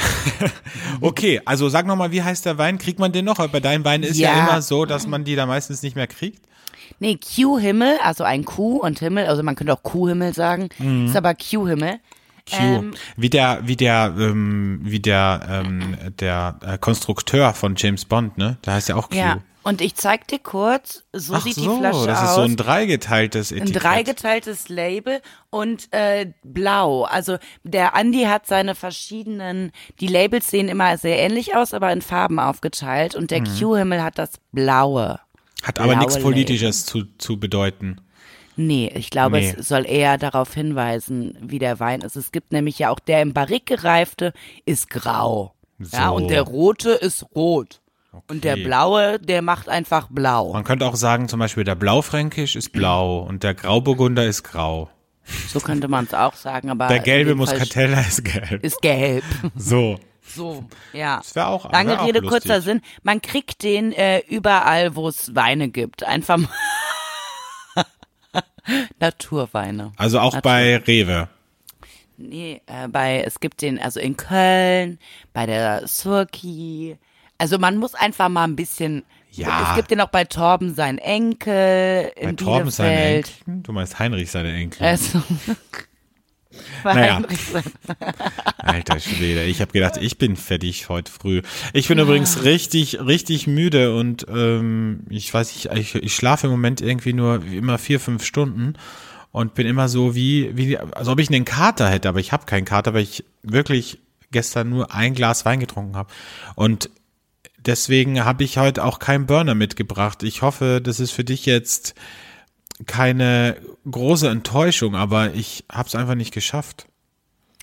okay, also sag nochmal, wie heißt der Wein? Kriegt man den noch? Weil bei deinem Wein ist ja. Ja. immer so, dass man die da meistens nicht mehr kriegt. Nee, Q-Himmel, also ein Q und Himmel, also man könnte auch Kuhhimmel sagen, Mhm. ist aber Q-Himmel. Q. Ähm, wie der, wie der, ähm, wie der, ähm, der äh, Konstrukteur von James Bond, ne? Der heißt ja auch Q. Ja. Und ich zeig dir kurz, so Ach sieht so, die Flasche das aus. ist so ein dreigeteiltes ein Etikett. dreigeteiltes Label und äh, blau. Also der Andi hat seine verschiedenen, die Labels sehen immer sehr ähnlich aus, aber in Farben aufgeteilt. Und Mhm. der Q-Himmel hat das blaue. Hat aber blaue nichts Politisches zu, zu bedeuten. Nee, ich glaube, Nee. es soll eher darauf hinweisen, wie der Wein ist. Es gibt nämlich ja auch der im Barrik gereifte ist grau. Ja, So. und der rote ist rot. Und der Okay. blaue, der macht einfach blau. Man könnte auch sagen, zum Beispiel der Blaufränkisch ist blau und der Grauburgunder ist grau. So könnte man es auch sagen, aber Der gelbe Muscatella ist gelb. ist gelb. So. So, ja. Das wär auch- Lange wär auch Rede, lustig. kurzer Sinn. Man kriegt den äh, überall, wo es Weine gibt. Einfach mal Naturweine. Also auch Natur. bei Rewe. Nee, äh, bei, es gibt den, also in Köln, bei der Surki. Also man muss einfach mal ein bisschen, Ja. es gibt den auch bei Torben, sein Enkel, Bei Torben seine Bielefeld. Enkel. Du meinst Heinrich seine Enkel. Also, Naja. Alter Schwede, ich habe gedacht, ich bin fertig heute früh. Ich bin Ah. übrigens richtig, richtig müde und ähm, ich weiß, ich, ich, ich schlafe im Moment irgendwie nur immer vier, fünf Stunden und bin immer so wie, wie als ob ich einen Kater hätte, aber ich habe keinen Kater, weil ich wirklich gestern nur ein Glas Wein getrunken habe. Und deswegen habe ich heute auch keinen Burner mitgebracht. Ich hoffe, das ist für dich jetzt keine große Enttäuschung, aber ich habe es einfach nicht geschafft.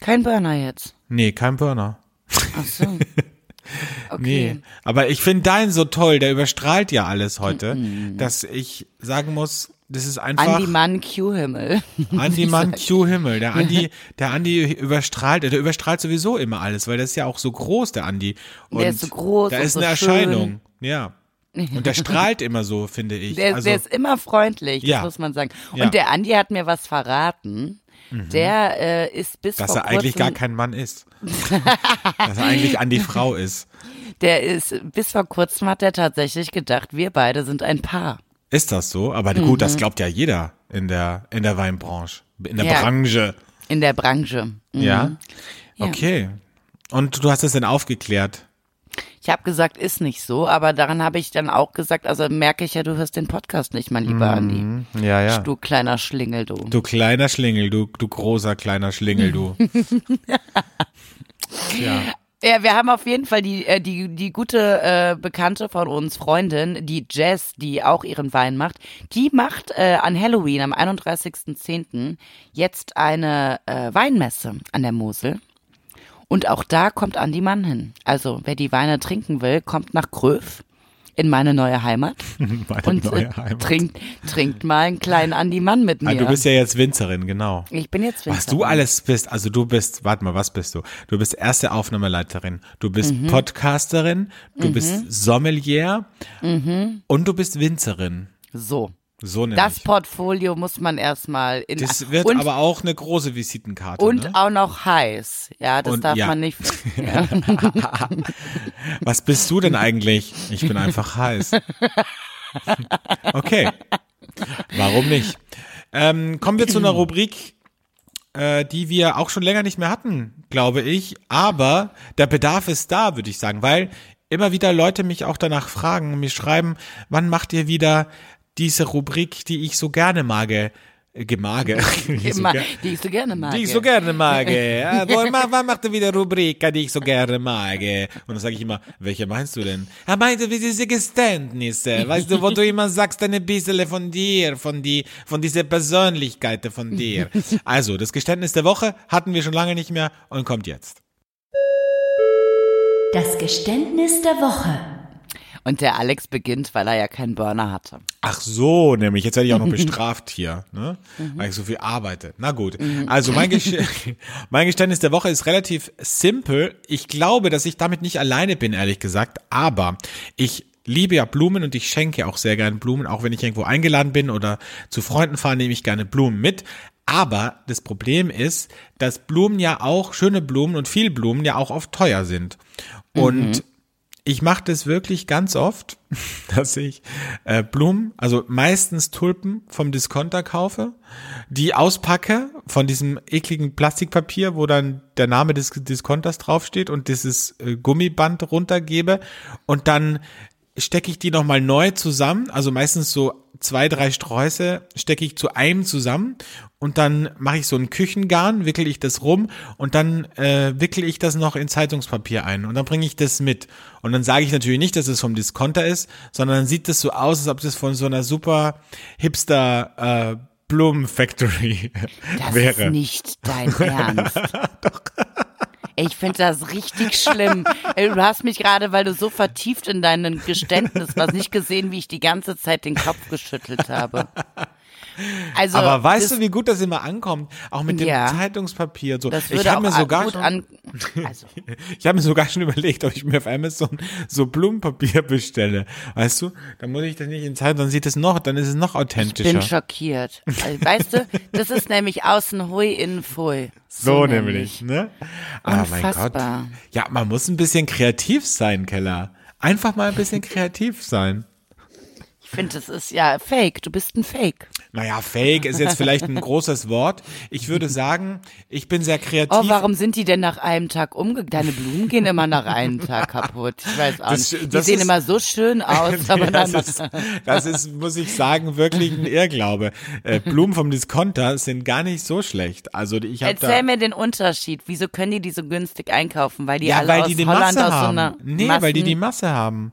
Kein Burner jetzt. Nee, kein Burner. Ach so. Okay. Nee, aber ich finde deinen so toll, der überstrahlt ja alles heute, dass ich sagen muss, das ist einfach Andi Mann Q-Himmel. Andi Mann Q Himmel. Der Andi, der Andi überstrahlt, der überstrahlt sowieso immer alles, weil der ist ja auch so groß, der Andi. Und Der ist so groß Da ist so eine schön. Erscheinung, ja. Und der strahlt immer so, finde ich. Der, also, der ist immer freundlich, das Ja. muss man sagen. Und Ja. Mhm. der Andi hat mir was verraten. Der äh, ist bis dass vor er eigentlich gar kein Mann ist. dass er eigentlich Andi Frau ist. der ist bis vor kurzem hat er tatsächlich gedacht, wir beide sind ein Paar. Ist das so? Aber gut, das glaubt ja jeder in der, in der Weinbranche, in der Mhm. Ja. Branche. In der Branche. Mhm. Ja? Ja. Okay. Und du hast es dann aufgeklärt. Ich habe gesagt, ist nicht so, aber daran habe ich dann auch gesagt, also merke ich ja, du hörst den Podcast nicht, mein lieber Andi. Ja, ja. Du kleiner Schlingel, du. Du kleiner Schlingel, du, du großer kleiner Schlingel, du. ja. Ja, wir haben auf jeden Fall die, äh, die, die gute äh, Bekannte von uns, Freundin, die Jess, die auch ihren Wein macht, die macht äh, an Halloween am 31.10. jetzt eine Weinmesse an der Mosel. Und auch da kommt Andi Mann hin. Also, wer die Weine trinken will, kommt nach Gröf in meine neue Heimat Meine und neue äh, Heimat. trinkt, trinkt mal einen kleinen Andi Mann mit mir. Ah, du bist ja jetzt Winzerin, genau. ich bin jetzt Was du Winzerin. alles bist, also du bist, warte mal, was bist du? Du bist erste Aufnahmeleiterin, du bist Mhm. Podcasterin, du bist Sommelier Mhm. und du bist Winzerin. So. So nämlich. Das Portfolio muss man erstmal in Das wird und, aber auch eine große Visitenkarte. und ne? auch noch heiß. Ja, das Und darf ja. man nicht. Ja. Was bist du denn eigentlich? Ich bin einfach heiß. Okay. Warum nicht? Ähm, kommen wir zu einer Rubrik, äh, die wir auch schon länger nicht mehr hatten, glaube ich. Aber der Bedarf ist da, würde ich sagen, weil immer wieder Leute mich auch danach fragen und mir schreiben, wann macht ihr wieder diese Rubrik, die ich so gerne mag? Äh, gemage. Die ich so Immer, ger- die ich so gerne mag. die ich so gerne mag. Ja, wann macht er wieder Rubrika, die ich so gerne mag? Und dann sage ich immer, welche meinst du denn? Er meinte, wie diese Geständnisse, weißt du, wo du immer sagst, eine bisschen von dir, von die, von dieser Persönlichkeit von dir. Also, das Geständnis der Woche hatten wir schon lange nicht mehr und kommt jetzt. Das Geständnis der Woche. Und der Alex beginnt, weil er ja keinen Burner hatte. Ach so, nämlich, jetzt werde ich auch noch bestraft hier, ne? weil ich so viel arbeite. Na gut, also mein, Gesch mein Geständnis der Woche ist relativ simpel. Ich glaube, dass ich damit nicht alleine bin, ehrlich gesagt, aber ich liebe ja Blumen und ich schenke auch sehr gerne Blumen, auch wenn ich irgendwo eingeladen bin oder zu Freunden fahre, nehme ich gerne Blumen mit. Aber das Problem ist, dass Blumen ja auch, schöne Blumen und viel Blumen ja auch oft teuer sind. Und ich mache das wirklich ganz oft, dass ich äh, Blumen, also meistens Tulpen vom Discounter kaufe, die auspacke von diesem ekligen Plastikpapier, wo dann der Name des Discounters draufsteht und dieses äh, Gummiband runtergebe und dann stecke ich die nochmal neu zusammen, also meistens so zwei, drei Sträuße stecke ich zu einem zusammen und dann mache ich so ein Küchengarn, wickel ich das rum und dann äh, wickel ich das noch in Zeitungspapier ein und dann bringe ich das mit. Und dann sage ich natürlich nicht, dass es vom Discounter ist, sondern dann sieht das so aus, als ob das von so einer super hipster äh, Blumenfactory wäre. Das ist nicht dein Ernst. Doch. Ich finde das richtig schlimm. Du hast mich gerade, weil du so vertieft in deinem Geständnis warst, nicht gesehen, wie ich die ganze Zeit den Kopf geschüttelt habe. Also, aber weißt du, wie gut das immer ankommt? Auch mit dem ja, Zeitungspapier. So. Das würde ich habe mir sogar schon, an, also. ich habe mir sogar schon überlegt, ob ich mir auf Amazon so Blumenpapier bestelle. Weißt du, dann muss ich das nicht in Zeit, dann sieht es noch, dann ist es noch authentischer. Ich bin schockiert. Also, weißt du, das ist nämlich außen hui, innen pfui. So, so nämlich, ne? Ah, mein Gott. Ja, man muss ein bisschen kreativ sein, Keller. Einfach mal ein bisschen kreativ sein. Ich finde, das ist ja fake. Du bist ein Fake. Naja, fake ist jetzt vielleicht ein großes Wort. Ich würde sagen, ich bin sehr kreativ. Oh, warum sind die denn nach einem Tag umgegangen? Deine Blumen gehen immer nach einem Tag kaputt. Ich weiß auch das, nicht. Die sehen ist, immer so schön aus. aber das, ist, das ist, muss ich sagen, wirklich ein Irrglaube. Äh, Blumen vom Discounter sind gar nicht so schlecht. Also ich hab Erzähl da, mir den Unterschied. Wieso können die die so günstig einkaufen? Weil die ja, alle weil aus die die Holland Masse haben. so einer Nee, Massen weil die die Masse haben.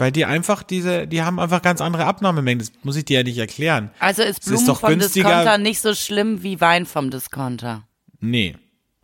Weil die einfach diese, die haben einfach ganz andere Abnahmemengen. Das muss ich dir ja nicht erklären. Also ist Blumen ist vom günstiger. Discounter nicht so schlimm wie Wein vom Discounter? Nee.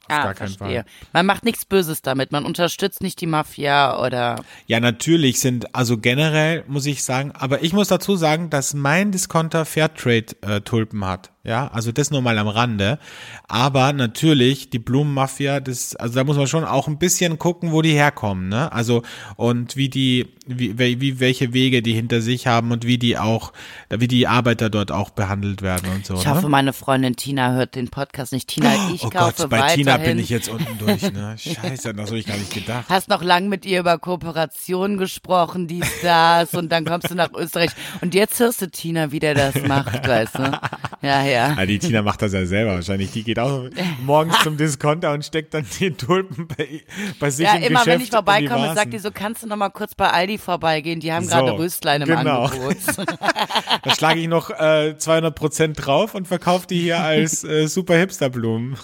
Auf ah, gar keinen verstehe. Fall. Man macht nichts Böses damit. Man unterstützt nicht die Mafia oder. Ja, natürlich sind, also generell muss ich sagen, aber ich muss dazu sagen, dass mein Discounter Fairtrade-Tulpen äh, hat. Ja, also das nur mal am Rande. Aber natürlich, die Blumenmafia, das, also da muss man schon auch ein bisschen gucken, wo die herkommen, ne? Also, und wie die, wie, wie, welche Wege die hinter sich haben und wie die auch, wie die Arbeiter dort auch behandelt werden und so. Ich ne? hoffe, meine Freundin Tina hört den Podcast nicht. Tina, ich oh kaufe Gott, bei weiterhin. Tina bin ich jetzt unten durch, ne? Scheiße, das habe ich gar nicht gedacht. Hast noch lang mit ihr über Kooperation gesprochen, dies, das, und dann kommst du nach Österreich. Und jetzt hörst du Tina, wie der das macht, weißt du? Ja, ja. Ja, die Tina macht das ja selber wahrscheinlich. Die geht auch morgens zum Discounter und steckt dann die Tulpen bei, bei sich ja, im immer Geschäft wenn ich vorbeikomme, sagt die so, kannst du noch mal kurz bei Aldi vorbeigehen? Die haben So, gerade Röstlein im genau. Angebot. Da schlage ich noch äh, 200 Prozent drauf und verkaufe die hier als äh, super Hipsterblumen.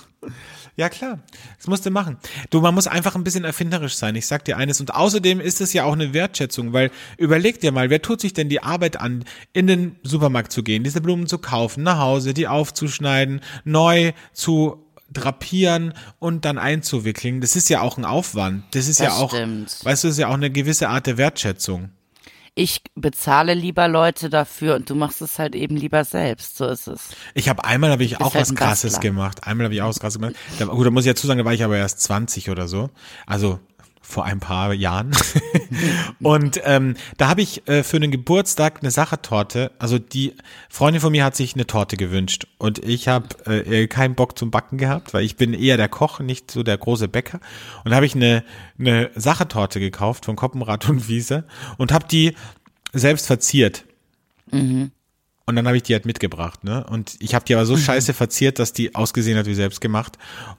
Ja, klar. Das musst du machen. Du, man muss einfach ein bisschen erfinderisch sein. Ich sag dir eines. Und außerdem ist es ja auch eine Wertschätzung, weil überleg dir mal, wer tut sich denn die Arbeit an, in den Supermarkt zu gehen, diese Blumen zu kaufen, nach Hause, die aufzuschneiden, neu zu drapieren und dann einzuwickeln. Das ist ja auch ein Aufwand. Das ist Das ja auch, stimmt. weißt du, das ist ja auch eine gewisse Art der Wertschätzung. Ich bezahle lieber Leute dafür und du machst es halt eben lieber selbst. So ist es. Ich habe einmal habe ich auch halt was krasses Bastler. gemacht. Einmal habe ich auch was krasses gemacht. Da, gut, da muss ich dazu sagen, da war ich aber erst 20 oder so. Also vor ein paar Jahren. und ähm, da habe ich äh, für einen Geburtstag eine Sachertorte, also die Freundin von mir hat sich eine Torte gewünscht und ich habe äh, keinen Bock zum Backen gehabt, weil ich bin eher der Koch, nicht so der große Bäcker. Und habe ich eine, eine Sachertorte gekauft von Koppenrad und Wiese und habe die selbst verziert. Und dann habe ich die halt mitgebracht, ne? Und ich habe die aber so scheiße verziert, dass die ausgesehen hat wie selbst gemacht,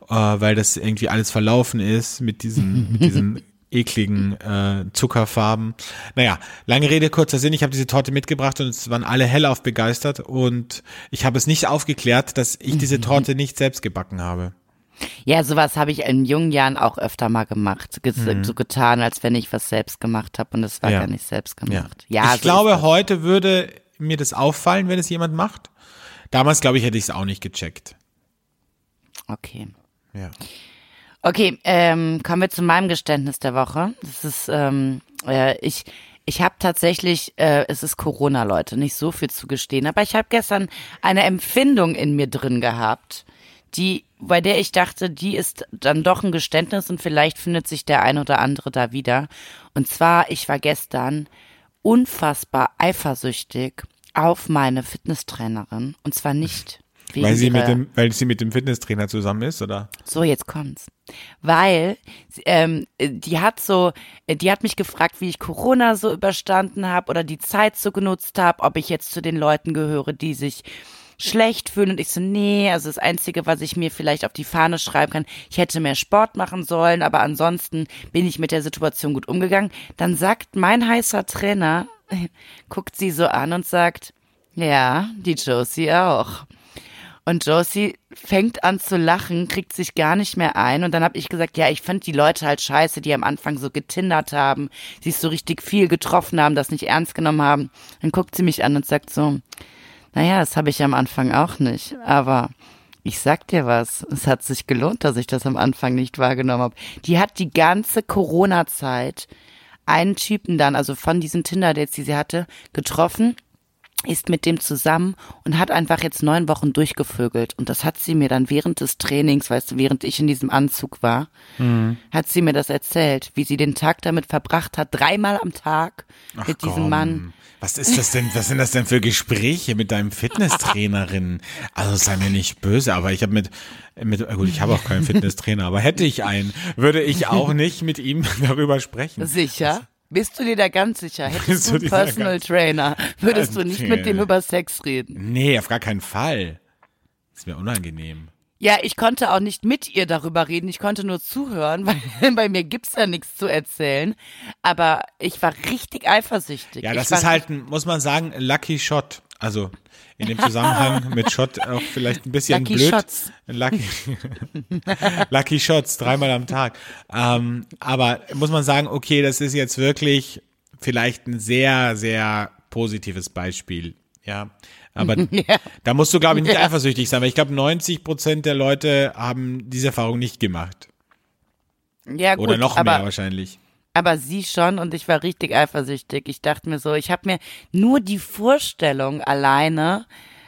äh, weil das irgendwie alles verlaufen ist mit diesen, mit diesen ekligen äh, Zuckerfarben. Naja, lange Rede, kurzer Sinn, ich habe diese Torte mitgebracht und es waren alle hellauf begeistert und ich habe es nicht aufgeklärt, dass ich diese Torte nicht selbst gebacken habe. Ja, sowas habe ich in jungen Jahren auch öfter mal gemacht. Ge So getan, als wenn ich was selbst gemacht habe und es war Ja. gar nicht selbst Ja. gemacht. Ja, ich so glaube, heute würde mir das auffallen, wenn es jemand macht. Damals, glaube ich, hätte ich es auch nicht gecheckt. Okay. Ja. Okay, ähm, kommen wir zu meinem Geständnis der Woche. Das ist, ähm, äh, ich, ich habe tatsächlich, äh, es ist Corona, Leute, nicht so viel zu gestehen, aber ich habe gestern eine Empfindung in mir drin gehabt, die, bei der ich dachte, die ist dann doch ein Geständnis und vielleicht findet sich der ein oder andere da wieder. Und zwar, ich war gestern unfassbar eifersüchtig auf meine Fitnesstrainerin und zwar nicht Wegen Weil sie, mit dem, weil sie mit dem Fitnesstrainer zusammen ist, oder? So, jetzt kommt's. Weil ähm, die hat so, die hat mich gefragt, wie ich Corona so überstanden habe oder die Zeit so genutzt habe, ob ich jetzt zu den Leuten gehöre, die sich schlecht fühlen und ich so, nee, also das Einzige, was ich mir vielleicht auf die Fahne schreiben kann, ich hätte mehr Sport machen sollen, aber ansonsten bin ich mit der Situation gut umgegangen. Dann sagt mein heißer Trainer, guckt sie so an und sagt, ja, die Josie auch. Und Josie fängt an zu lachen, kriegt sich gar nicht mehr ein. Und dann habe ich gesagt, ja, ich fand die Leute halt scheiße, die am Anfang so getindert haben, sich so richtig viel getroffen haben, das nicht ernst genommen haben. Dann guckt sie mich an und sagt so, naja, das habe ich am Anfang auch nicht. Aber ich sag dir was, es hat sich gelohnt, dass ich das am Anfang nicht wahrgenommen habe. Die hat die ganze Corona-Zeit einen Typen dann, also von diesen Tinder-Dates, die sie hatte, getroffen ist mit dem zusammen und hat einfach jetzt neun Wochen durchgevögelt. Und das hat sie mir dann während des Trainings, weißt du, während ich in diesem Anzug war, hat sie mir das erzählt, wie sie den Tag damit verbracht hat, dreimal am Tag mit diesem komm. Mann. Was ist das denn, was sind das denn für Gespräche mit deinem Fitnesstrainerin? Also sei mir nicht böse, aber ich habe mit, mit, gut, ich habe auch keinen Fitnesstrainer, aber hätte ich einen, würde ich auch nicht mit ihm darüber sprechen. Sicher? Bist du dir da ganz sicher? Hättest du einen Personal Trainer, würdest du nicht mit dem über Sex reden. Nee, auf gar keinen Fall. Ist mir unangenehm. Ja, ich konnte auch nicht mit ihr darüber reden, ich konnte nur zuhören, weil bei mir gibt's ja nichts zu erzählen. Aber ich war richtig eifersüchtig. Ja, das ist halt, muss man sagen, ein Lucky Shot. Also in dem Zusammenhang mit Shot auch vielleicht ein bisschen Lucky blöd. Shots. Lucky, Lucky Shots, dreimal am Tag. Ähm, aber muss man sagen, okay, das ist jetzt wirklich vielleicht ein sehr, sehr positives Beispiel. Ja. Aber Ja. da musst du, glaube ich, nicht Ja. eifersüchtig sein, weil ich glaube, 90 Prozent der Leute haben diese Erfahrung nicht gemacht. Ja, gut, Oder noch mehr wahrscheinlich. Aber sie schon und ich war richtig eifersüchtig. Ich dachte mir so, ich habe mir nur die Vorstellung alleine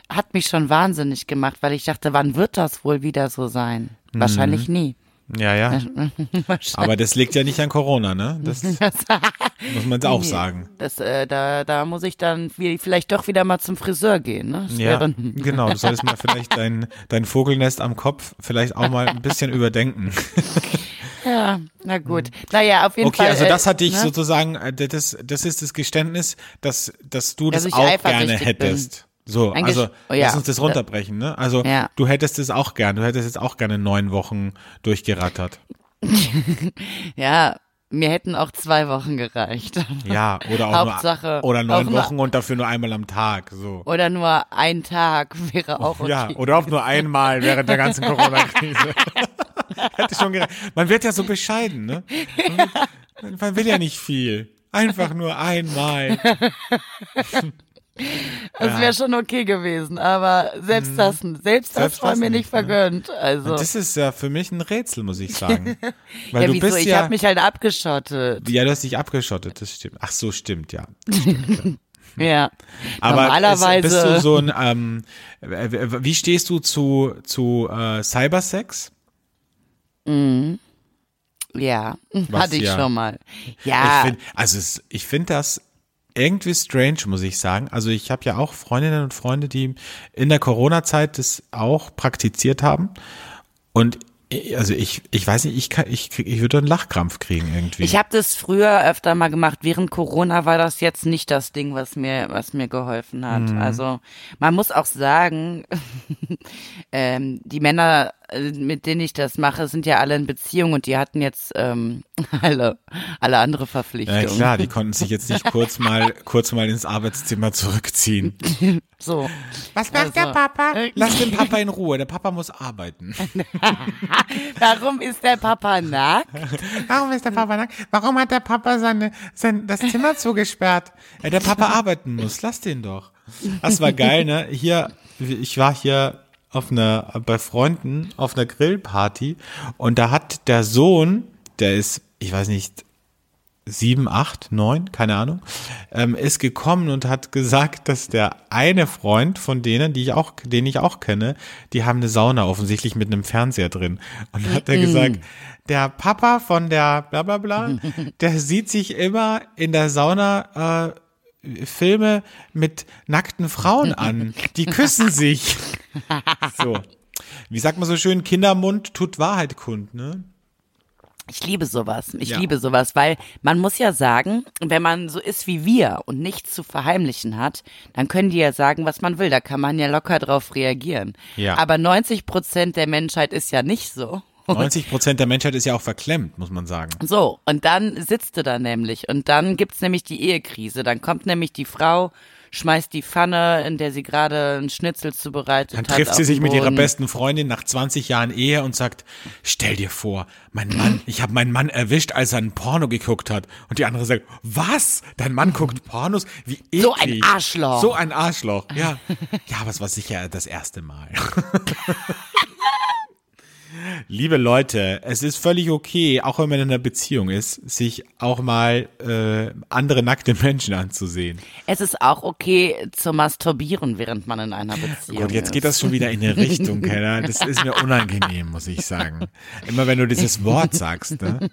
hat mich schon wahnsinnig gemacht, weil ich dachte, wann wird das wohl wieder so sein? Mhm. Wahrscheinlich nie. Ja, ja. Aber das liegt ja nicht an Corona, ne? Das muss man auch sagen. Das, äh, da, da muss ich dann vielleicht doch wieder mal zum Friseur gehen. Ne? Das Ja, genau. Du solltest mal vielleicht dein, dein Vogelnest am Kopf vielleicht auch mal ein bisschen überdenken. ja, na gut. Naja, auf jeden Okay, Fall. also das äh, hat dich ne? sozusagen, äh, das, das ist das Geständnis, dass, dass du Dass das ich auch gerne hättest. So, Ein also oh ja. lass uns das runterbrechen, ne? Also Ja. du hättest es auch gern, du hättest jetzt auch gerne neun Wochen durchgerattert. Ja, mir hätten auch zwei Wochen gereicht. Ja, oder auch Hauptsache- nur, oder neun Wochen und dafür nur einmal am Tag, so. Oder nur ein Tag wäre auch okay. Ja, oder auch nur einmal während der ganzen Corona-Krise. Hätte schon gereicht. Man wird ja so bescheiden, ne? Man, man will ja nicht viel. Einfach nur einmal. das wäre schon okay gewesen, aber selbst das, selbst das Mhm. War mir nicht ne? vergönnt. Also, Das ist ja für mich ein Rätsel, muss ich sagen. Weil ja, du wieso? bist Ich ja. habe mich halt abgeschottet. ja, du hast dich abgeschottet, das stimmt. Ach so, stimmt, ja. Ja. Aber Normalerweise. ist, bist du so ein, ähm, wie stehst du zu, zu äh, Cybersex? Ja, Was hatte ich ja? schon mal. Ich Ja, find, also es, ich finde das irgendwie strange, muss ich sagen. Also ich habe ja auch Freundinnen und Freunde, die in der Corona-Zeit das auch praktiziert haben. Und ich- also ich, ich weiß nicht, ich kann, ich krieg, ich würde einen Lachkrampf kriegen irgendwie. ich habe das früher öfter mal gemacht. Während Corona war das jetzt nicht das Ding, was mir, was mir geholfen hat. Mhm. Also man muss auch sagen, ähm, die Männer, mit denen ich das mache, sind ja alle in Beziehung und die hatten jetzt ähm, alle, alle andere ja, Verpflichtungen. klar, die konnten sich jetzt nicht kurz mal, kurz mal ins Arbeitszimmer zurückziehen. So. Was macht Also, der Papa? äh, Lass den Papa in Ruhe. Der Papa muss arbeiten. Warum ist der Papa nackt? Warum ist der Papa nackt? Warum hat der Papa seine, sein, das Zimmer zugesperrt? Ja, der Papa arbeiten muss. Lass den doch. Das war geil, ne? Hier, ich war hier auf einer, bei Freunden auf einer Grillparty und da hat der Sohn, der ist, ich weiß nicht, sieben, acht, neun, keine Ahnung, ähm, ist gekommen und hat gesagt, dass der eine Freund von denen, die ich auch, den ich auch kenne, die haben eine Sauna offensichtlich mit einem Fernseher drin. Und hat er gesagt, der Papa von der bla bla bla, der sieht sich immer in der Sauna äh, Filme mit nackten Frauen an. Die küssen sich. So. Wie sagt man so schön, Kindermund tut Wahrheit kund, ne? Ich liebe sowas. Ich Ja. liebe sowas, weil man muss ja sagen, wenn man so ist wie wir und nichts zu verheimlichen hat, dann können die ja sagen, was man will. Da kann man ja locker drauf reagieren. Ja. Aber 90 Prozent der Menschheit ist ja nicht so. 90 Prozent der Menschheit ist ja auch verklemmt, muss man sagen. So, und dann sitzt du da nämlich und dann gibt's nämlich die Ehekrise. Dann kommt nämlich die Frau, schmeißt die Pfanne, in der sie gerade einen Schnitzel zubereitet Dann hat. trifft auf sie sich mit ihrer besten Freundin nach 20 Jahren Ehe und sagt, stell dir vor, mein Mann, ich habe meinen Mann erwischt, als er ein Porno geguckt hat. Und die andere sagt, was? Dein Mann guckt Pornos? Wie eklig. So ein Arschloch. So ein Arschloch, ja. Ja, aber es war sicher das erste Mal. Liebe Leute, es ist völlig okay, auch wenn man in einer Beziehung ist, sich auch mal äh, andere nackte Menschen anzusehen. Es ist auch okay zu masturbieren, während man in einer Beziehung Gott, jetzt ist. geht das schon wieder in eine Richtung, Keller. Das ist mir unangenehm, muss ich sagen. Immer wenn du dieses Wort sagst, ne?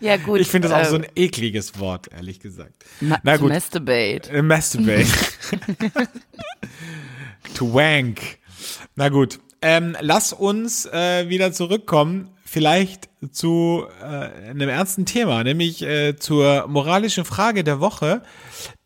Ja gut. Ich finde das auch äh, so ein ekliges Wort, ehrlich gesagt. ma- Na gut, Masturbate. äh, masturbate. to wank. Na gut, ähm, lass uns äh, wieder zurückkommen, vielleicht zu äh, einem ernsten Thema, nämlich äh, zur moralischen Frage der Woche,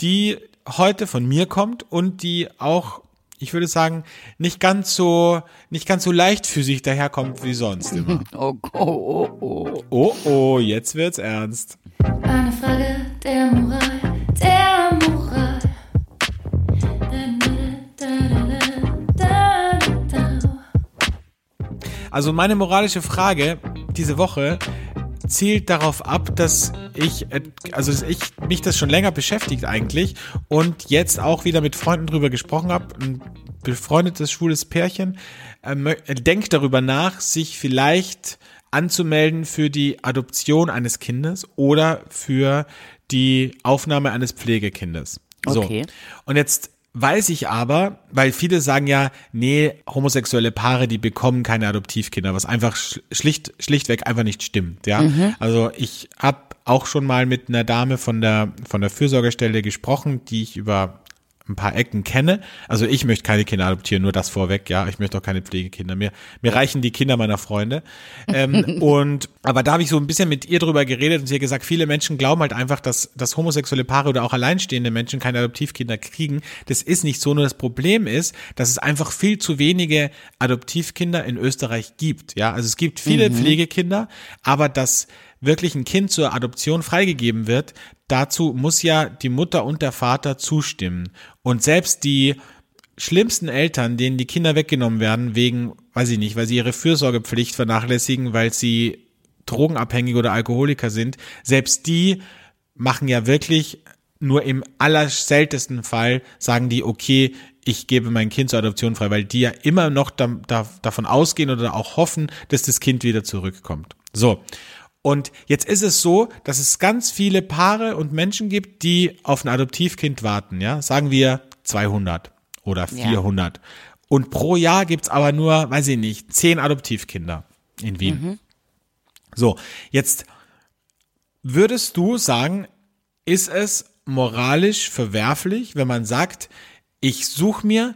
die heute von mir kommt und die auch, ich würde sagen, nicht ganz so, nicht ganz so leichtfüßig daherkommt wie sonst immer. Oh, oh, oh, oh. Oh, oh, jetzt wird's ernst. Eine Frage der Moral, der Moral. Also meine moralische Frage diese Woche zielt darauf ab, dass ich, also dass ich mich das schon länger beschäftigt eigentlich und jetzt auch wieder mit Freunden drüber gesprochen habe. Ein befreundetes schwules Pärchen äh, denkt darüber nach, sich vielleicht anzumelden für die Adoption eines Kindes oder für die Aufnahme eines Pflegekindes. So. Okay. Und jetzt weiß ich aber, weil viele sagen ja, nee, homosexuelle Paare, die bekommen keine Adoptivkinder, was einfach sch- schlicht, schlichtweg einfach nicht stimmt, ja. Also ich habe auch schon mal mit einer Dame von der, von der Fürsorgestelle gesprochen, die ich über ein paar Ecken kenne. Also ich möchte keine Kinder adoptieren, nur das vorweg, ja. Ich möchte auch keine Pflegekinder. Mir, mir reichen die Kinder meiner Freunde. Ähm, und aber da habe ich so ein bisschen mit ihr drüber geredet und sie hat gesagt, viele Menschen glauben halt einfach, dass, dass homosexuelle Paare oder auch alleinstehende Menschen keine Adoptivkinder kriegen. Das ist nicht so. Nur das Problem ist, dass es einfach viel zu wenige Adoptivkinder in Österreich gibt. Ja, also es gibt viele Pflegekinder, aber dass wirklich ein Kind zur Adoption freigegeben wird, dazu muss ja die Mutter und der Vater zustimmen. Und selbst die schlimmsten Eltern, denen die Kinder weggenommen werden, wegen, weiß ich nicht, weil sie ihre Fürsorgepflicht vernachlässigen, weil sie drogenabhängig oder Alkoholiker sind, selbst die machen ja wirklich nur im allerseltensten Fall sagen die, okay, ich gebe mein Kind zur Adoption frei, weil die ja immer noch da, da, davon ausgehen oder auch hoffen, dass das Kind wieder zurückkommt. So. Und jetzt ist es so, dass es ganz viele Paare und Menschen gibt, die auf ein Adoptivkind warten, ja. Sagen wir 200 oder 400. Und pro Jahr gibt's aber nur, weiß ich nicht, 10 Adoptivkinder in Wien. So, jetzt würdest du sagen, ist es moralisch verwerflich, wenn man sagt, ich suche mir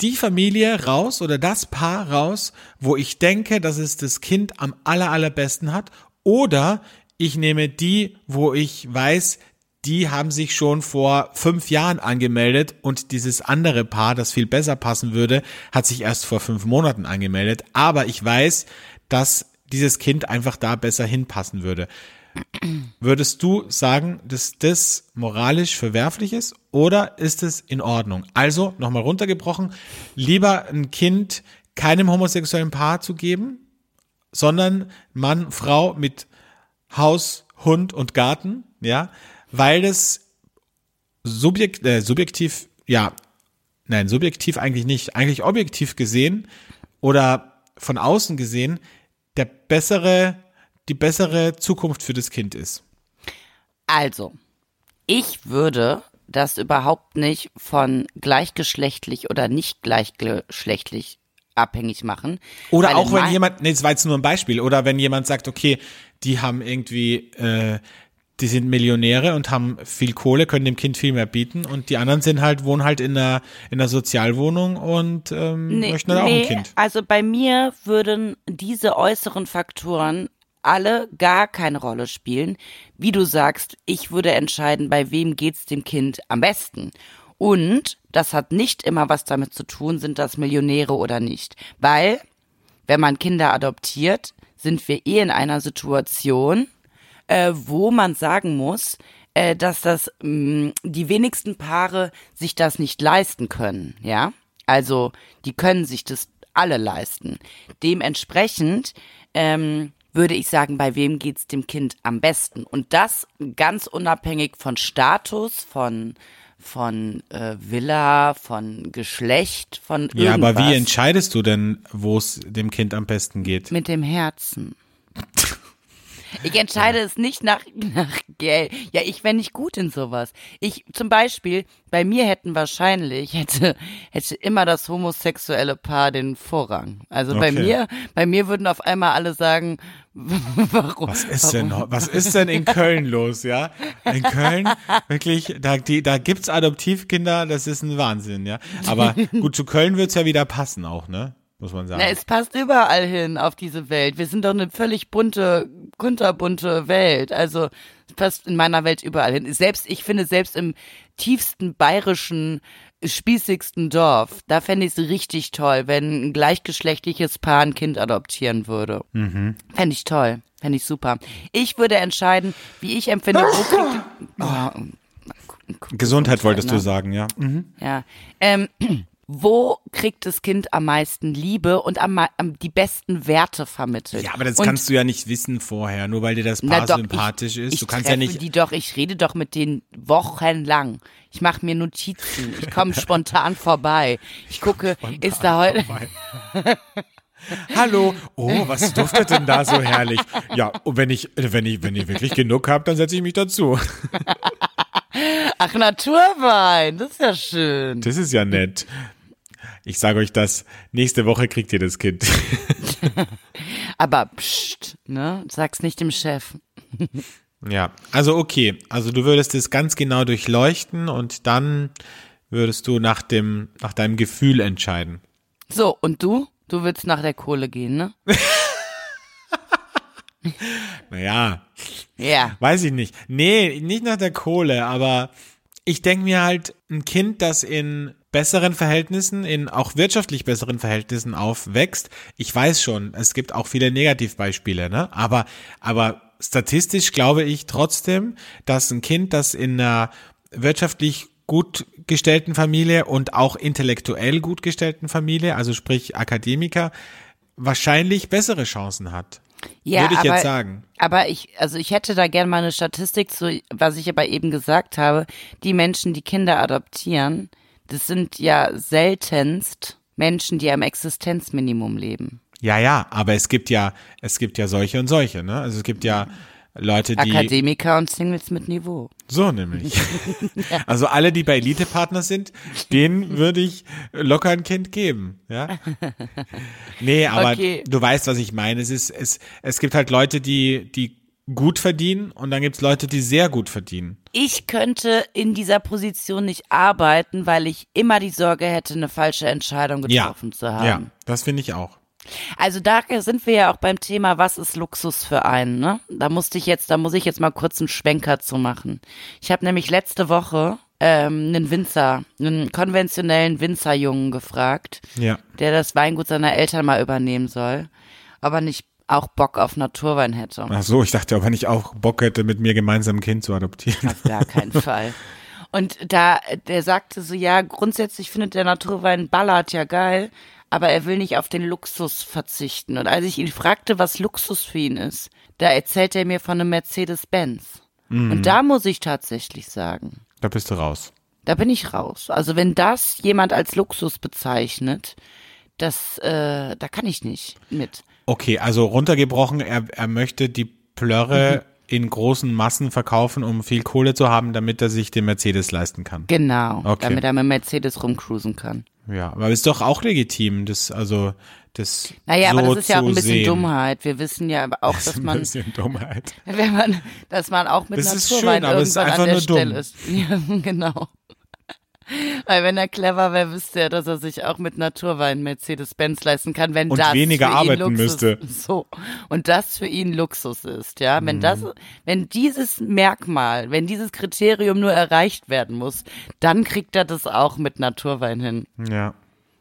die Familie raus oder das Paar raus, wo ich denke, dass es das Kind am aller, allerbesten hat, oder ich nehme die, wo ich weiß, die haben sich schon vor fünf Jahren angemeldet und dieses andere Paar, das viel besser passen würde, hat sich erst vor fünf Monaten angemeldet. Aber ich weiß, dass dieses Kind einfach da besser hinpassen würde. Würdest du sagen, dass das moralisch verwerflich ist oder ist es in Ordnung? Also, nochmal runtergebrochen, lieber ein Kind keinem homosexuellen Paar zu geben, sondern Mann, Frau mit Haus, Hund und Garten, ja, weil das subjekt, äh, subjektiv, ja, nein, subjektiv eigentlich nicht, eigentlich objektiv gesehen oder von außen gesehen der bessere, die bessere Zukunft für das Kind ist. Also, ich würde das überhaupt nicht von gleichgeschlechtlich oder nicht gleichgeschlechtlich abhängig machen. Oder auch wenn jemand, nee, das war jetzt nur ein Beispiel, oder wenn jemand sagt, okay, die haben irgendwie, äh, die sind Millionäre und haben viel Kohle, können dem Kind viel mehr bieten und die anderen sind halt, wohnen halt in einer, in einer Sozialwohnung und ähm, möchten halt auch ein Kind. Also bei mir würden diese äußeren Faktoren alle gar keine Rolle spielen. Wie du sagst, ich würde entscheiden, bei wem geht's dem Kind am besten. Und das hat nicht immer was damit zu tun, sind das Millionäre oder nicht. Weil, wenn man Kinder adoptiert, sind wir eh in einer Situation, äh, wo man sagen muss, äh, dass das mh, die wenigsten Paare sich das nicht leisten können, ja? Also die können sich das alle leisten. Dementsprechend ähm, würde ich sagen, bei wem geht's dem Kind am besten? Und das ganz unabhängig von Status, von von äh, Villa, von Geschlecht, von irgendwas. Ja, aber wie entscheidest du denn, wo es dem Kind am besten geht? Mit dem Herzen. Ich entscheide es nicht nach, nach Geld. Ja, ich wäre nicht gut in sowas. Ich, zum Beispiel, bei mir hätten wahrscheinlich, hätte, hätte immer das homosexuelle Paar den Vorrang. Also bei Okay. mir, bei mir würden auf einmal alle sagen, warum? Was ist denn, was ist denn in Köln los, ja? In Köln, wirklich, da, die, da gibt's Adoptivkinder, das ist ein Wahnsinn, ja. Aber gut, zu Köln wird's ja wieder passen auch, ne? Muss man sagen. Na, es passt überall hin auf diese Welt. Wir sind doch eine völlig bunte, kunterbunte Welt. Also es passt in meiner Welt überall hin. Selbst, ich finde, selbst im tiefsten bayerischen, spießigsten Dorf, da fände ich es richtig toll, wenn ein gleichgeschlechtliches Paar ein Kind adoptieren würde. Mhm. Fände ich toll. Fände ich super. Ich würde entscheiden, wie ich empfinde, wo kriegt, oh, Gesundheit wolltest du ne? sagen, ja. Mhm. ja. Ähm, wo kriegt das Kind am meisten Liebe und am, am die besten Werte vermittelt? Ja, aber das und, kannst du ja nicht wissen vorher, nur weil dir das Paar doch, sympathisch ich, ist. Ich Du kannst ja nicht. die doch, ich rede doch mit denen wochenlang. Ich mache mir Notizen. Ich komme spontan vorbei. Ich gucke, ist da heute. Hallo, oh, was duftet denn da so herrlich? Ja, und wenn ich, wenn ich, wenn ich wirklich genug habe, dann setze ich mich dazu. Ach, Naturwein, das ist ja schön. Das ist ja nett. Ich sage euch das, nächste Woche kriegt ihr das Kind. Aber pst, ne? Sag's nicht dem Chef. Ja, also okay. Also du würdest es ganz genau durchleuchten und dann würdest du nach dem, nach deinem Gefühl entscheiden. So, und du? Du willst nach der Kohle gehen, ne? Naja, Ja. weiß ich nicht. Nee, nicht nach der Kohle, aber ich denke mir halt, ein Kind, das in besseren Verhältnissen, in auch wirtschaftlich besseren Verhältnissen aufwächst, ich weiß schon, es gibt auch viele Negativbeispiele, ne? Aber, aber statistisch glaube ich trotzdem, dass ein Kind, das in einer wirtschaftlich gut gestellten Familie und auch intellektuell gut gestellten Familie, also sprich Akademiker, wahrscheinlich bessere Chancen hat. Ja, Würde ich aber, jetzt sagen. Aber ich, also ich hätte da gerne mal eine Statistik zu, was ich aber eben gesagt habe. Die Menschen, die Kinder adoptieren, das sind ja seltenst Menschen, die am Existenzminimum leben. Ja, ja, aber es gibt ja, es gibt ja solche und solche, ne? Also es gibt ja Leute, die Akademiker und Singles mit Niveau. so nämlich. Also alle, die bei Elite-Partner sind, denen würde ich locker ein Kind geben, ja? Nee, aber Okay. du weißt, was ich meine. Es ist, es, es gibt halt Leute, die, die gut verdienen und dann gibt's Leute, die sehr gut verdienen. Ich könnte in dieser Position nicht arbeiten, weil ich immer die Sorge hätte, eine falsche Entscheidung Ja, getroffen zu haben. ja, das finde ich auch. Also da sind wir ja auch beim Thema, was ist Luxus für einen, ne? Da musste ich jetzt, da muss ich jetzt mal kurz einen Schwenker zu machen. Ich habe nämlich letzte Woche ähm, einen Winzer, einen konventionellen Winzerjungen gefragt, Ja. der das Weingut seiner Eltern mal übernehmen soll, ob er nicht auch Bock auf Naturwein hätte. Ach so, ich dachte, ob er nicht auch Bock hätte, mit mir gemeinsam ein Kind zu adoptieren. Auf gar keinen Fall. Und da, der sagte so, ja, grundsätzlich findet der Naturwein Ballard ja geil, aber er will nicht auf den Luxus verzichten. Und als ich ihn fragte, was Luxus für ihn ist, da erzählt er mir von einem Mercedes-Benz. Und da muss ich tatsächlich sagen, Da bist du raus. da bin ich raus. Also wenn das jemand als Luxus bezeichnet, das, äh, da kann ich nicht mit. Okay, also runtergebrochen, er, er möchte die Plörre in großen Massen verkaufen, um viel Kohle zu haben, damit er sich den Mercedes leisten kann. Genau, Okay. damit er mit Mercedes rumcruisen kann. Ja, aber ist doch auch legitim, das, also, das Naja, so aber das ist ja auch ein bisschen sehen. Dummheit. Wir wissen ja auch, Das dass ist ein man, bisschen Dummheit. wenn man, dass man auch mit Das Naturwein schön, irgendwann an der. Stelle ist. Ja, genau. Weil wenn er clever wäre, wüsste er, dass er sich auch mit Naturwein Mercedes-Benz leisten kann, wenn Und das weniger für ihn arbeiten Luxus, müsste. So. Und das für ihn Luxus ist, ja. Wenn das, Mhm. wenn dieses Merkmal, wenn dieses Kriterium nur erreicht werden muss, dann kriegt er das auch mit Naturwein hin. Ja.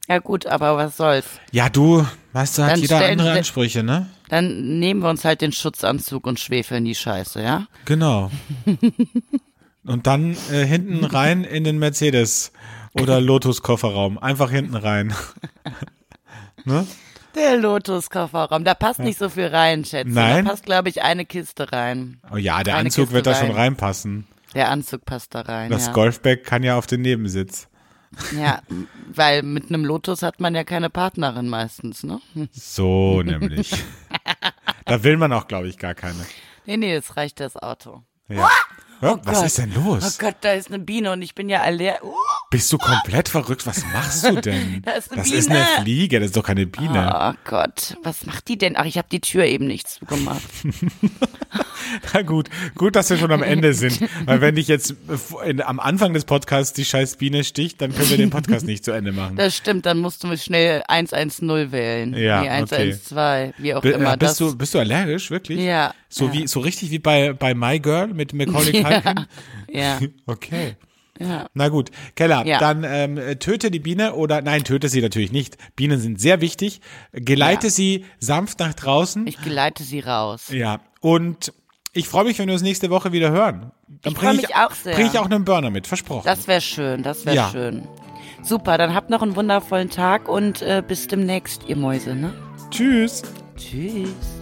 Ja gut, aber was soll's. Ja, du, weißt du, hat Dann jeder stellen andere Ansprüche, ne? Dann nehmen wir uns halt den Schutzanzug und schwefeln die Scheiße, ja? Genau. Und dann äh, hinten rein in den Mercedes oder Lotus-Kofferraum. Einfach hinten rein. ne? Der Lotus-Kofferraum, da passt nicht so viel rein, Schätze. Nein? Da passt, glaube ich, eine Kiste rein. Oh ja, der Eine Anzug Kiste wird da schon Wein. reinpassen. Der Anzug passt da rein, Das ja. Golfbag kann ja auf den Nebensitz. Ja, weil mit einem Lotus hat man ja keine Partnerin meistens, ne? So nämlich. da will man auch, glaube ich, gar keine. Nee, nee, das reicht das Auto. Ja. Hör, was Gott. ist denn Oh los? Gott, da ist eine Biene und ich bin ja allergisch. Uh, Bist du komplett verrückt? Was machst du denn? Da ist eine das ist eine Biene. Fliege, das ist doch keine Biene. oh Gott, was macht die denn? Ach, ich habe die Tür eben nicht zugemacht. Na gut, gut, dass wir schon am Ende sind. Weil wenn dich jetzt in, am Anfang des Podcasts die scheiß Biene sticht, dann können wir den Podcast nicht zu Ende machen. Das stimmt, dann musst du schnell 110 wählen. Ja, nee, okay. 112, wie auch Bi- immer. äh, bist, das, du, bist du allergisch, wirklich? Ja, So ja. wie so richtig wie bei, bei My Girl mit Macaulay Culkin? ja, Okay. ja. Na gut, Keller, Ja. dann ähm, töte die Biene oder nein, töte sie natürlich nicht. Bienen sind sehr wichtig. Geleite Ja. sie sanft nach draußen. Ich geleite sie raus. ja. Und ich freue mich, wenn wir uns nächste Woche wieder hören. Dann Ich bring freu mich auch sehr. Bring ich auch einen Burner mit, versprochen. Das wäre schön, das wäre Ja. schön. Super, dann habt noch einen wundervollen Tag und äh, bis demnächst, ihr Mäuse, ne? Tschüss. Tschüss.